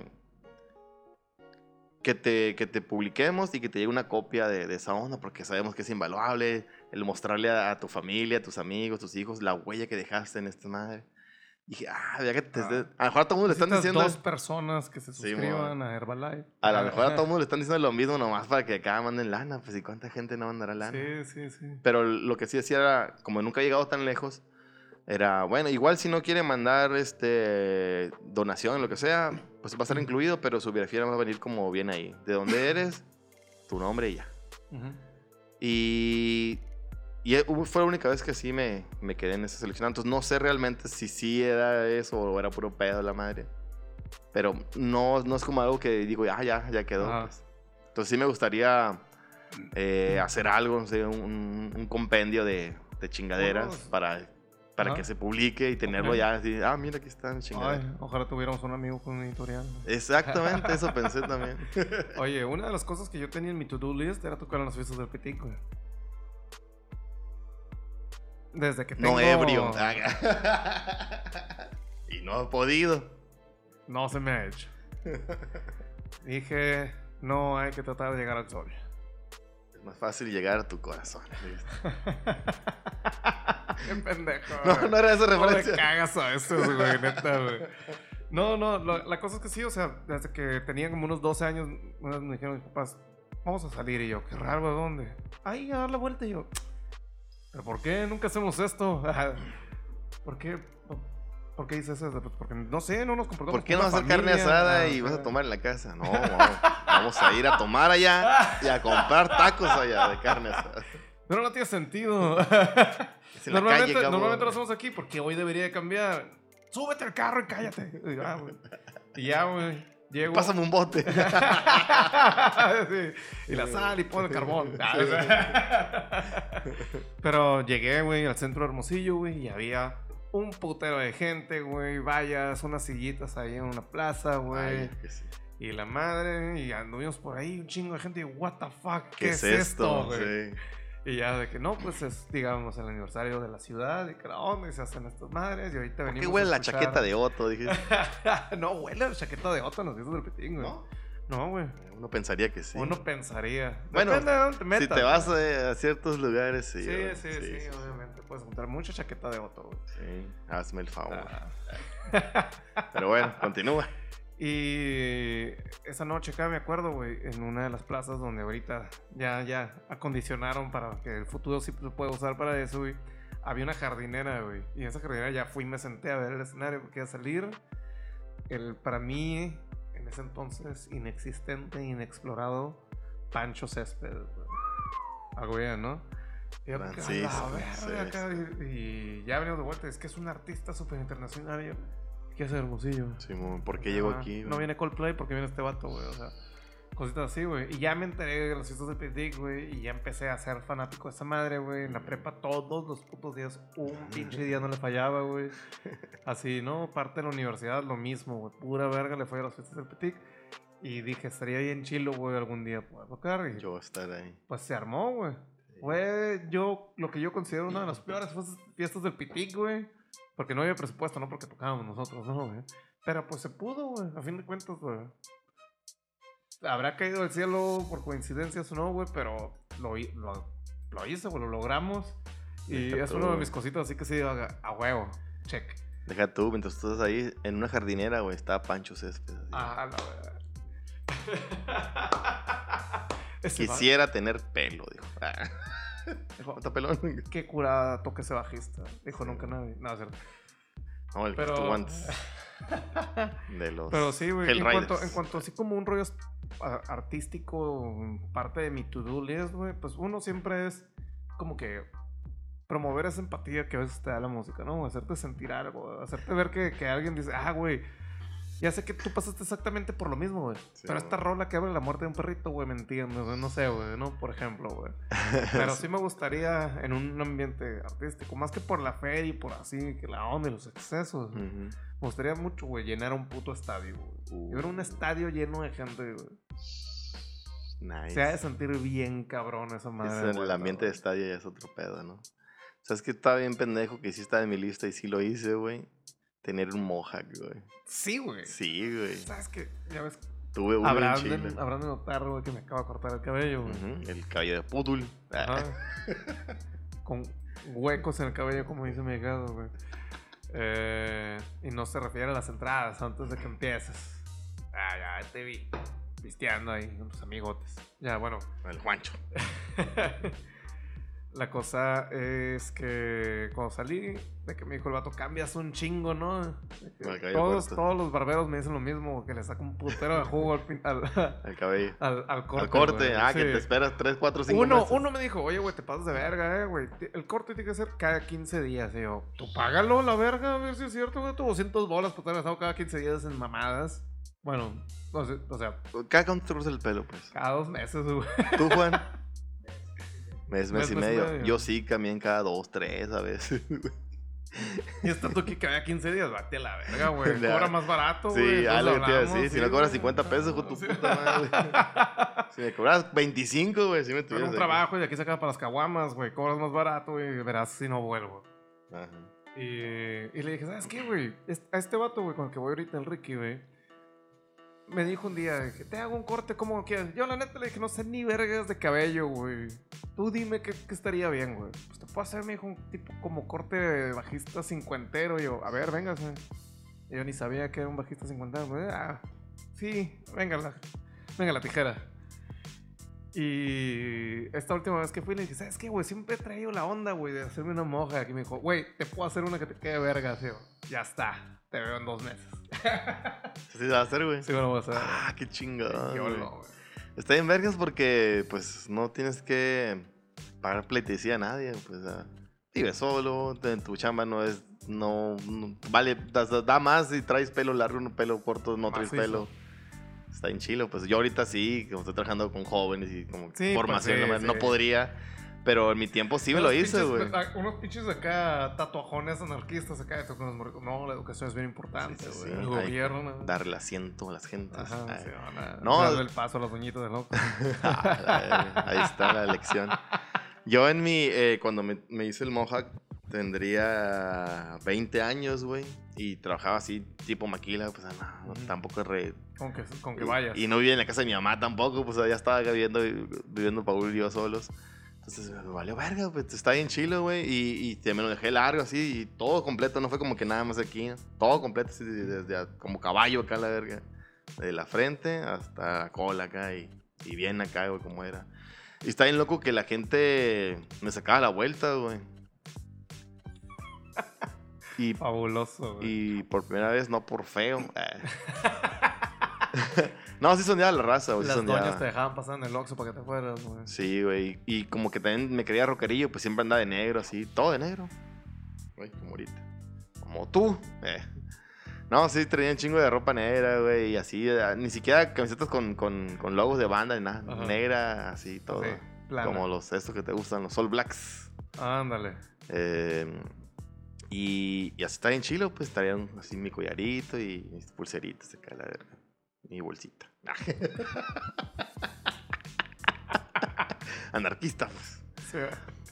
que te, que te publiquemos y que te llegue una copia de, de esa onda porque sabemos que es invaluable el mostrarle a, a tu familia, a tus amigos, tus hijos, la huella que dejaste en esta madre. Y dije, ah, ya que te... Ah. a lo mejor a todo el mundo le están diciendo... dos personas que se Sí, suscriban a Herbalife. A lo Ah, mejor a todo el mundo le (laughs) están diciendo lo mismo nomás para que acá manden lana. Pues, ¿y cuánta gente no mandará lana? Sí, sí, sí. Pero lo que sí decía era, como nunca he llegado tan lejos, era, bueno, igual si no quiere mandar este donación, lo que sea, pues va a estar incluido, pero su biografía va a venir como bien ahí. De dónde eres, tu nombre y ya. Ujú. Y, y eh, fue la única vez que sí me, me quedé en ese seleccionado. Entonces no sé realmente si sí era eso o era puro pedo la madre. Pero no, no es como algo que digo, ah, ya, ya quedó. Ajá. pues. Entonces sí me gustaría eh, hacer algo, no sé, un, un compendio de, de chingaderas Unos- para para Ajá. que se publique y tenerlo ya así, ah, mira, aquí está mi chingada. Ay, ojalá tuviéramos un amigo con un editorial. Exactamente, eso (laughs) pensé también. (laughs) Oye, una de las cosas que yo tenía en mi to-do list era tocar en las fiestas del Pitic, güey. Desde que tengo... No ebrio. (laughs) y no ha podido. No se me ha hecho. Dije, no hay que tratar de llegar al sol. Es más fácil llegar a tu corazón. (laughs) Qué pendejo. No, no era esa ¿Cómo le referencia. cagas a eso, güey, (laughs) neta, güey. No, no, la cosa es que sí, o sea, desde que tenía como unos 12 años, una me dijeron mis papás, vamos a salir, y yo, qué raro, ¿a dónde? Ahí, a dar la vuelta, y yo, ¿pero por qué nunca hacemos esto? (laughs) ¿Por qué? ¿Por qué dices eso? Pues porque, no sé, no nos comportamos ¿Por qué no como una hacer carne asada Ah, y vas a tomar en la casa? No, vamos, vamos a ir a tomar allá y a comprar tacos allá de carne asada. Pero no tiene sentido. Normalmente, calle, normalmente lo hacemos aquí porque hoy debería de cambiar. Súbete al carro y cállate. Y, ah, ya, güey. Llego. Pásame un bote. (laughs) Sí, Y la sal y pon el carbón. (laughs) Pero llegué, güey, al centro de Hermosillo, güey, y había un putero de gente, güey. Vallas, unas sillitas ahí en una plaza, güey. Sí. Y la madre, y anduvimos por ahí, un chingo de gente, y what the fuck, ¿Qué, es esto? güey? Sí. Y ya de que no, pues es, digamos, el aniversario de la ciudad, y que la onda, y se hacen estas madres, y ahorita ¿Por venimos. qué a (laughs) huele la chaqueta de Otto? Dije, no, huele a la chaqueta de Otto en los discos del Petín, güey. ¿no? No, güey. Uno pensaría que sí. Uno pensaría. Bueno, Depende de dónde te metas. si te vas a, a ciertos lugares, sí. Sí, güey. sí, sí, obviamente. Puedes encontrar mucha chaqueta de Otto, güey. Sí, hazme el favor. Ah. Pero bueno, continúa. Y esa noche acá me acuerdo, güey, en una de las plazas donde ahorita ya, ya acondicionaron para que el futuro sí se pueda usar para eso, güey. Había una jardinera, güey. Y en esa jardinera ya fui y me senté a ver el escenario porque iba a salir. El, para mí, en ese entonces, inexistente, inexplorado, Pancho Césped. Algo bien, ¿no? Y yo, Francisco "A la verga, acá", y, y ya venimos de vuelta. Es que es un artista súper internacional. Y yo, ¿qué hace Hermosillo? Simón, ¿por qué llegó aquí? No viene Coldplay porque viene este vato, güey. O sea, cositas así, güey. Y ya me enteré de los fiestas de Pitic, güey. Y ya empecé a ser fanático de esa madre, güey. En la prepa todos los putos días, un pinche día no le fallaba, güey. Así, ¿no? Parte de la universidad, lo mismo, güey. Pura verga le fue a las fiestas del Pitic. Y dije, estaría bien chilo, güey, algún día poder tocar. Y Yo estar ahí. pues se armó, güey. Fue yo, lo que yo considero una de las peores fiestas del Pitic, güey. Porque no había presupuesto, no porque tocábamos nosotros, no, güey. Pero pues se pudo, güey. A fin de cuentas, güey. Habrá caído del cielo por coincidencias o no, güey, pero lo, lo, lo hice, güey, lo logramos. Y Deja es tú, una de mis cositas, así que sí, a, a huevo. Check. Deja tú, mientras tú estás ahí en una jardinera, güey, estaba Pancho Césped. así. Ah, la verdad. (laughs) Va- Quisiera tener pelo, dijo. Ah, ¿Cuánto pelón? Qué curada toque ese bajista. Dijo nunca nadie. No, es cierto. No, el que Pero- estuvo antes (laughs) de los Pero sí, güey. En cuanto, en cuanto así como un rollo artístico, parte de mi to-do list, güey, pues uno siempre es como que promover esa empatía que a veces te da la música, ¿no? Hacerte sentir algo, hacerte ver que, que alguien dice, ah, güey, ya sé que tú pasaste exactamente por lo mismo, güey. Sí, pero esta rola que de la muerte de un perrito, güey, me entiendes, güey? No sé, güey, ¿no? Por ejemplo, güey. (laughs) Pero sí me gustaría en un ambiente artístico, más que por la fe y por así, que la onda y los excesos. Ujú. Me gustaría mucho, güey, llenar un puto estadio, güey. Y ver un estadio lleno de gente, güey. Nice. Se ha de sentir bien cabrón esa madre. Es en el vuelta, ambiente de estadio ya es otro pedo, ¿no? O sea, es que estaba bien pendejo que sí estaba en mi lista y sí lo hice, güey. Tener un mohawk, güey. Sí, güey. Sí, güey. ¿Sabes qué? Ya ves. Tuve uno en Habrán Chile. de, habrán de notar, güey, que me acabo de cortar el cabello, güey. El cabello de Ajá. (laughs) Con huecos en el cabello, como dice mi hijado, güey. Eh, y no se refiere a las entradas antes de que empieces. Ah, ya te vi. Pisteando ahí con tus amigotes. Ya, bueno. El Juancho. (laughs) La cosa es que cuando salí, de que me dijo el vato, cambias un chingo, ¿no? Que todos, todos los barberos me dicen lo mismo, que le saco un putero de jugo al, al, El cabello. al, al corte. Al corte. güey. Ah, que Sí. te esperas 3, 4, 5 Uno, meses. uno me dijo, oye, güey, te pasas de verga, eh, güey. El corte tiene que ser cada 15 días. Y yo, tú págalo, la verga, a ver si es cierto, güey. Tu 200 bolas por estar gastado cada 15 días en mamadas. Bueno, o sea, o sea, Cada cuánto te el pelo, pues. cada dos meses, güey. ¿Tú, Juan? (laughs) Mes, mes Mes, y mes y medio. medio. Yo sí, también cada dos, tres a veces. (laughs) güey. Y estando aquí cada 15 días, bate a la verga, (laughs) güey. Cobra más barato, Sí, güey. algo Entonces te iba. Si sí, no cobras güey. 50 pesos, de tu Sí. puta madre. (laughs) Si me cobras 25, güey, si me Tengo tuvieras un aquí. trabajo y de aquí sacas para las caguamas, güey. Cobras más barato y verás si no vuelvo. Ajá. Y, y le dije, ¿sabes qué, güey? A este vato, güey, con el que voy ahorita, el Ricky, güey. Me dijo un día, que te hago un corte como quieras. Yo, la neta, le dije, no sé ni vergas de cabello, güey. Tú dime qué, qué estaría bien, güey. Pues te puedo hacer, me dijo, un tipo como corte de bajista cincuentero. Y yo, a ver, véngase. Yo ni sabía que era un bajista cincuentero. güey. Ah, sí, venga la, venga la tijera. Y esta última vez que fui le dije, ¿sabes qué, güey? Siempre he traído la onda, güey, de hacerme una moja. Y me dijo, güey, te puedo hacer una que te quede verga, tío. Ya está, te veo en dos meses. (laughs) Sí, va a hacer, güey. Sí, bueno, voy a hacer. Ah, qué chingón. Yo güey. Está bien vergas porque, pues, no tienes que pagar pleitesía a nadie, pues, ah, vives solo, en tu chamba no es, no, no- vale, da, da más si traes pelo largo, no pelo corto, no traes Macizo. pelo. Está en chilo, pues yo ahorita sí, como estoy trabajando con jóvenes y como Sí, formación, pues, sí, madre, sí. no podría, pero en mi tiempo sí me lo hice, güey. Unos pinches acá tatuajones anarquistas acá. No, la educación es bien importante, Sí, sí, güey. sí. El gobierno. ¿no? Darle asiento a las gentes. Ajá, sí, a No, darle el paso a los doñitos de loco. (laughs) Ah, Ahí está la lección. Yo en mi, eh, cuando me, me hice el Mohawk, tendría 20 años, güey. Y trabajaba así, tipo maquila, pues no, no, tampoco re... Con que, con que vayas. Y no vivía en la casa de mi mamá tampoco, pues ya estaba viviendo, viviendo Paul y yo solos. Entonces me valió verga, pues está bien chilo, güey. Y, y te- me lo dejé largo así, y todo completo, no fue como que nada más aquí. Todo completo, así, desde como caballo acá la verga. De la frente hasta la cola acá y, y bien acá, güey, como era. Y está bien loco que la gente me sacaba la vuelta, güey. Y, Fabuloso, güey. y por primera vez, no por feo. (laughs) no, sí sondeaba la raza, güey. sí Las doñas te dejaban pasar en el Oxxo para que te fueras, güey. Sí, güey. Y como que también me creía rockerillo, pues siempre andaba de negro, así. Todo de negro. Güey, como ahorita. Como tú. Eh. No, sí, traía un chingo de ropa negra, güey. Y así, eh, ni siquiera camisetas con, con, con logos de banda ni nada. Ajá. Negra, así, todo. Sí, como los estos que te gustan, los All Blacks. Ándale. Eh, y, y así está bien chilo, pues traían así mi collarito y mis pulseritas acá, la verga. Mi bolsita. (laughs) Anarquista, pues. Sí.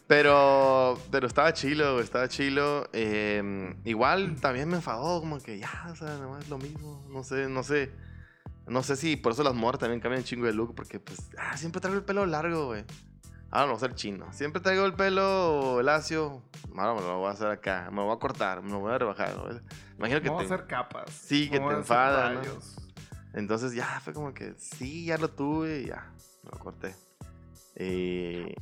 Pero, pero estaba chilo, estaba chilo. Eh, igual también me enfadó, como que ya, o sea, nada más lo mismo. No sé, no sé. No sé si por eso las morras también cambian chingo de look, porque pues, ah, siempre traigo el pelo largo, güey. Ahora me voy a hacer chino. Siempre traigo el pelo lacio. Ahora me lo voy a hacer acá. Me lo voy a cortar, me lo voy a rebajar. Imagino que Vamos te... a hacer capas. Sí, que te enfada, ¿no? Entonces ya fue como que sí, ya lo tuve y ya, me lo corté. Y,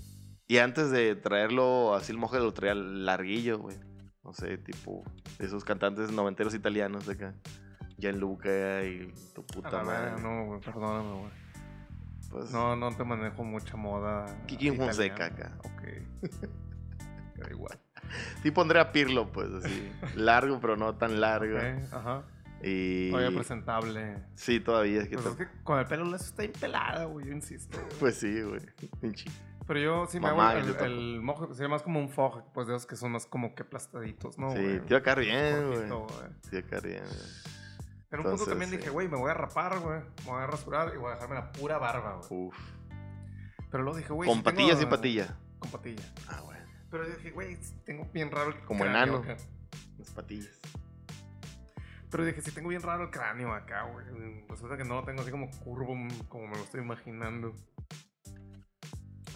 y antes de traerlo así el moje lo traía larguillo, güey. No sé, tipo esos cantantes noventeros italianos de acá. Gianluca y tu puta madre. no, güey, perdóname, güey. Pues, No, no te manejo mucha moda. Kiki. Fonseca acá. Ok. (laughs) Pero igual. Tipo Andrea Pirlo, pues así. largo, pero no tan largo. Ok, Ajá. Y. Todavía presentable. Sí, todavía es que. Pues to- es que con el pelo lacio está impelada, güey, yo insisto. güey. Pues sí, güey. Pero yo sí me Mamá, hago yo el, tampoco. el mojo, sería más como un fojo, pues de esos que son más como que aplastaditos, ¿no? sí, güey? te iba a caer bien, güey. Cortito, güey. Te iba a caer bien, güey. En un punto Entonces, también sí. dije, güey, me voy a rapar, güey. Me voy a rasurar y voy a dejarme la pura barba, güey. Uf. Pero luego dije, güey. Con si tengo- sin patilla. Con patilla. Ah, bueno. Pero dije, güey, tengo bien raro el Como cráneo enano. acá. Las patillas. Pero dije, si tengo bien raro el cráneo acá, güey. Resulta que no lo tengo así como curvo, mm, como me lo estoy imaginando.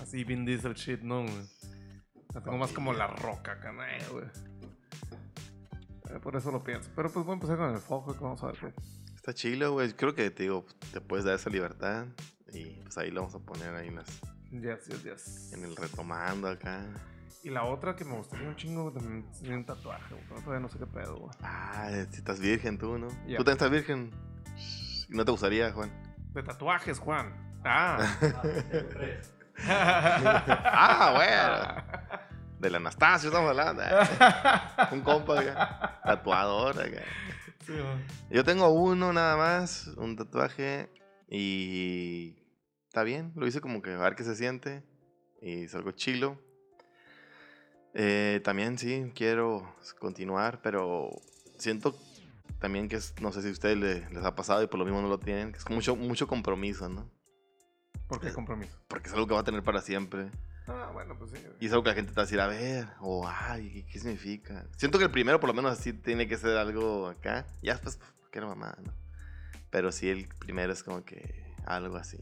Así Vin Diesel shit, ¿no, güey? La tengo más como la roca acá, ¿no, güey? Eh, Por eso lo pienso. Pero pues voy a empezar con el foco, que vamos a ver qué. Está chilo, güey. Creo que te digo, te puedes dar esa libertad. Y pues ahí lo vamos a poner ahí en, las- Yes, yes, yes. en el retomando acá. Y la otra que me gustaría un chingo también sería un tatuaje, güey. Todavía no sé qué pedo, güey. Ah, si estás virgen tú, ¿no? Tú también estás virgen. ¿Y ¿No te gustaría, Juan? De tatuajes, Juan. Ah. (laughs) (laughs) ah, bueno. (laughs) Del Anastasio estamos hablando. eh. (laughs) Un compa acá. Tatuador acá. Sí, güey. Yo tengo uno nada más, un tatuaje. Y está bien. Lo hice como que a ver qué se siente. Y es algo chilo. Eh, también sí, quiero continuar, pero siento también que es, no sé si a ustedes le- les ha pasado y por lo mismo no lo tienen, que es mucho, mucho compromiso, ¿no? ¿Por qué compromiso? Porque es algo que va a tener para siempre. Ah, bueno, pues sí. Y es algo que la gente te va a decir, a ver, o ay, ¿qué, qué significa? Siento que el primero, por lo menos, así tiene que ser algo acá. Ya después, ¿qué era mamá, no? Pero sí, el primero es como que algo así.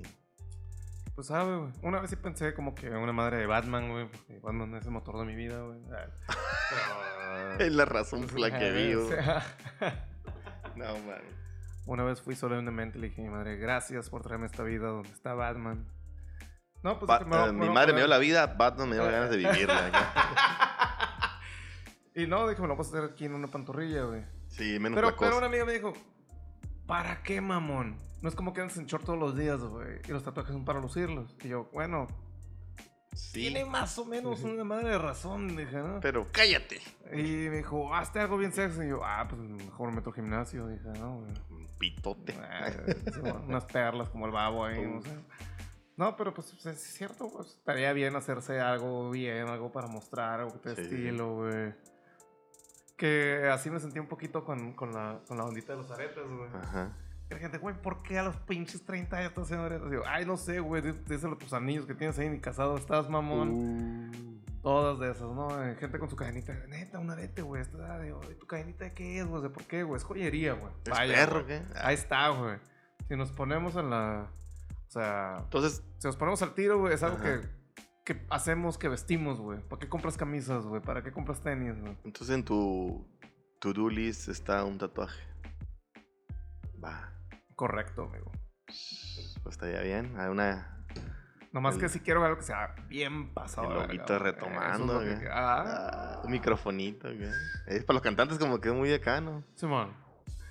Pues sabe, güey. Una vez sí pensé como que una madre de Batman, güey. Porque Batman es el motor de mi vida, güey. Ah, (laughs) Es la razón por la que vivo. (laughs) No, man. Una vez fui solemnemente y le dije a mi madre, gracias por traerme esta vida donde está Batman. No, pues Ba- me eh, me mi madre me dio la vida, Batman me dio ganas de vivirla. acá. (laughs) Y no, dije, me lo voy a hacer aquí en una pantorrilla, güey. Sí, menos Pero, pero una amiga me dijo, ¿para qué, mamón? No es como que andes en short todos los días, güey. Y los tatuajes son para lucirlos. Y yo, bueno, Sí, tiene más o menos una madre de razón, dije, ¿no? pero cállate. Y me dijo, hazte algo bien sexy. Y yo, ah, pues mejor me meto al gimnasio. Dije, no. Un pitote. Ah, unas perlas como el babo ahí, no (laughs) sé. No, pero pues es cierto, pues estaría bien hacerse algo bien, algo para mostrar, algo de Sí. estilo, güey. Que así me sentí un poquito con, con, la, con la ondita de los aretes, güey. Ajá. Y la gente, güey, ¿por qué a los pinches 30 años estás haciendo aretes? Digo, ay, no sé, güey, dí- díselo a tus anillos que tienes ahí, ni casado estás, mamón. Uh, Todas de esas, ¿no? Eh, Gente con su cadenita, neta, un arete, güey. esta digo, ¿y ¿Tu cadenita de qué es, güey? ¿De por qué, güey? Es joyería, güey. ¿Es Vaya, perro güey. qué? Ahí está, güey. Si nos ponemos en la. O sea, Entonces, si nos ponemos al tiro, güey, es algo Ajá. que, que hacemos, que vestimos, güey. ¿Para qué compras camisas, güey? ¿Para qué compras tenis, güey? entonces en tu to-do list está un tatuaje. Va. Correcto, amigo. Pues estaría bien. Hay una. Nomás El- que si quiero algo que sea bien pasado. El verga, lobito güey. retomando, es que- Ah, ah, un microfonito, güey. Es para los cantantes como que es muy acá, ¿no? Simón.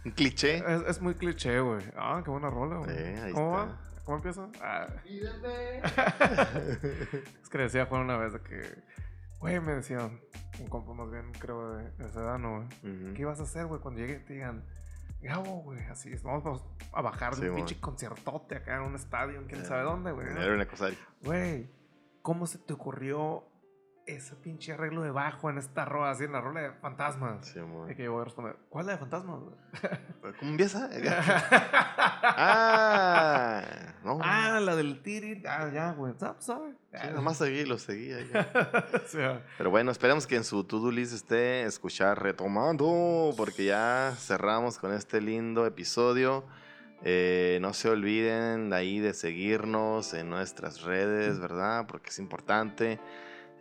Un cliché. Es, es muy cliché, güey. Ah, qué buena rola, güey. Eh, ahí ¿Cómo está. va? ¿Cómo empieza? Ah. (laughs) Es que le decía a Juan una vez de que, güey, me decían, un compa más bien, creo, de, de Sedano, güey. ¿Qué vas a hacer, güey, cuando llegue y te digan, Gabo, güey, así es, vamos, a bajar de Sí, un pinche conciertote acá en un estadio, en quién sabe dónde, güey? Era una cosa ahí. Güey, ¿cómo se te ocurrió ese pinche arreglo de bajo en esta rola, así en la rola de fantasmas? Sí, amor. Y que yo voy a responder, ¿cuál es la de fantasmas, güey? ¿Cómo empieza? ah, no. ah, la del tiri, ah, ya, güey, ¿sabes? ¿sabes? Sí, nomás seguí, lo seguí. ahí. o (laughs) sea, Pero bueno, esperemos que en su to-do list esté escuchar retomando, porque ya cerramos con este lindo episodio. Eh, no se olviden de ahí de seguirnos en nuestras redes, ¿verdad? Porque es importante.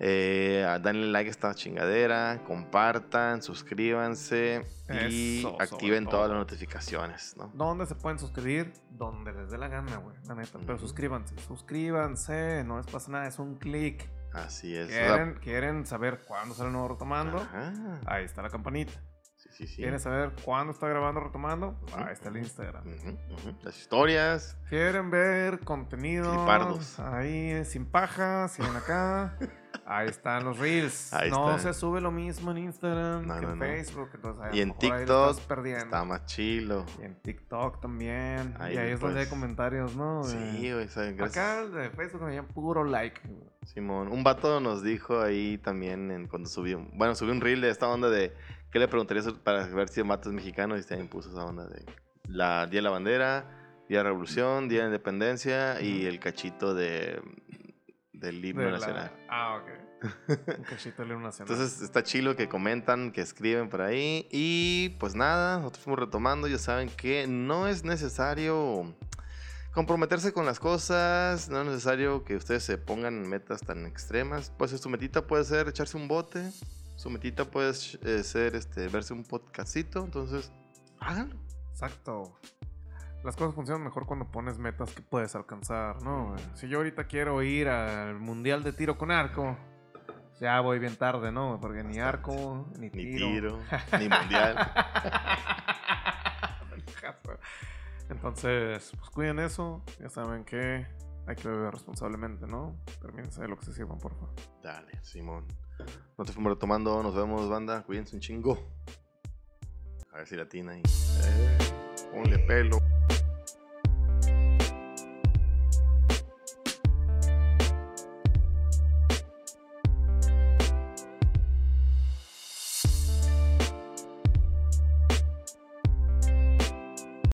Eh, denle like a esta chingadera, compartan, suscríbanse y Eso, activen todas las notificaciones, ¿no? ¿Dónde se pueden suscribir? Donde les dé la gana, güey. La neta. Pero suscríbanse. Suscríbanse. No les pasa nada. Es un clic. Así es. ¿Quieren, ¿Quieren saber cuándo sale el nuevo retomando? ajá, Ahí está la campanita. Sí, sí, sí. ¿Quieren saber cuándo está grabando retomando? Ahí está el. Instagram. Las historias. ¿Quieren ver contenido? Ahí sin paja, sin acá. (laughs) Ahí están los reels. Ahí no está. se sube lo mismo en Instagram No, que no, en no. Facebook. Entonces, Y en TikTok. Está más chilo. Y en TikTok también. Ahí y ahí es donde hay comentarios, ¿no? Sí, güey. Acá el de Facebook me llaman puro like. Simón, un vato nos dijo ahí también en, cuando subió, bueno, subió un reel de esta onda de qué le preguntarías para ver si el vato es mexicano y también puso esa onda de la Día de la Bandera, Día de la Revolución, Día de la Independencia y el cachito de del himno De la- nacional. Ah, ok. Un (laughs) cachito del himno nacional. Entonces está chilo que comentan, que escriben por ahí. Y pues nada, nosotros fuimos retomando. Ya saben que no es necesario comprometerse con las cosas. No es necesario que ustedes se pongan metas tan extremas. Pues su metita puede ser echarse un bote. Su metita puede eh, ser este, verse un podcastito. Entonces, háganlo. Exacto. Las cosas funcionan mejor cuando pones metas que puedes alcanzar, ¿no? güey? Si yo ahorita quiero ir al mundial de tiro con arco, ya voy bien tarde, ¿no? Porque ni arco, ni Ni tiro. tiro, (laughs) ni mundial. (laughs) Entonces, pues cuiden eso. Ya saben que hay que beber responsablemente, ¿no? Termínense de lo que se sirvan, por favor. Dale, Simón. Nosotros fuimos retomando. Nos vemos, banda. Cuídense un chingo. A ver si la tina ahí. Eh, ponle pelo.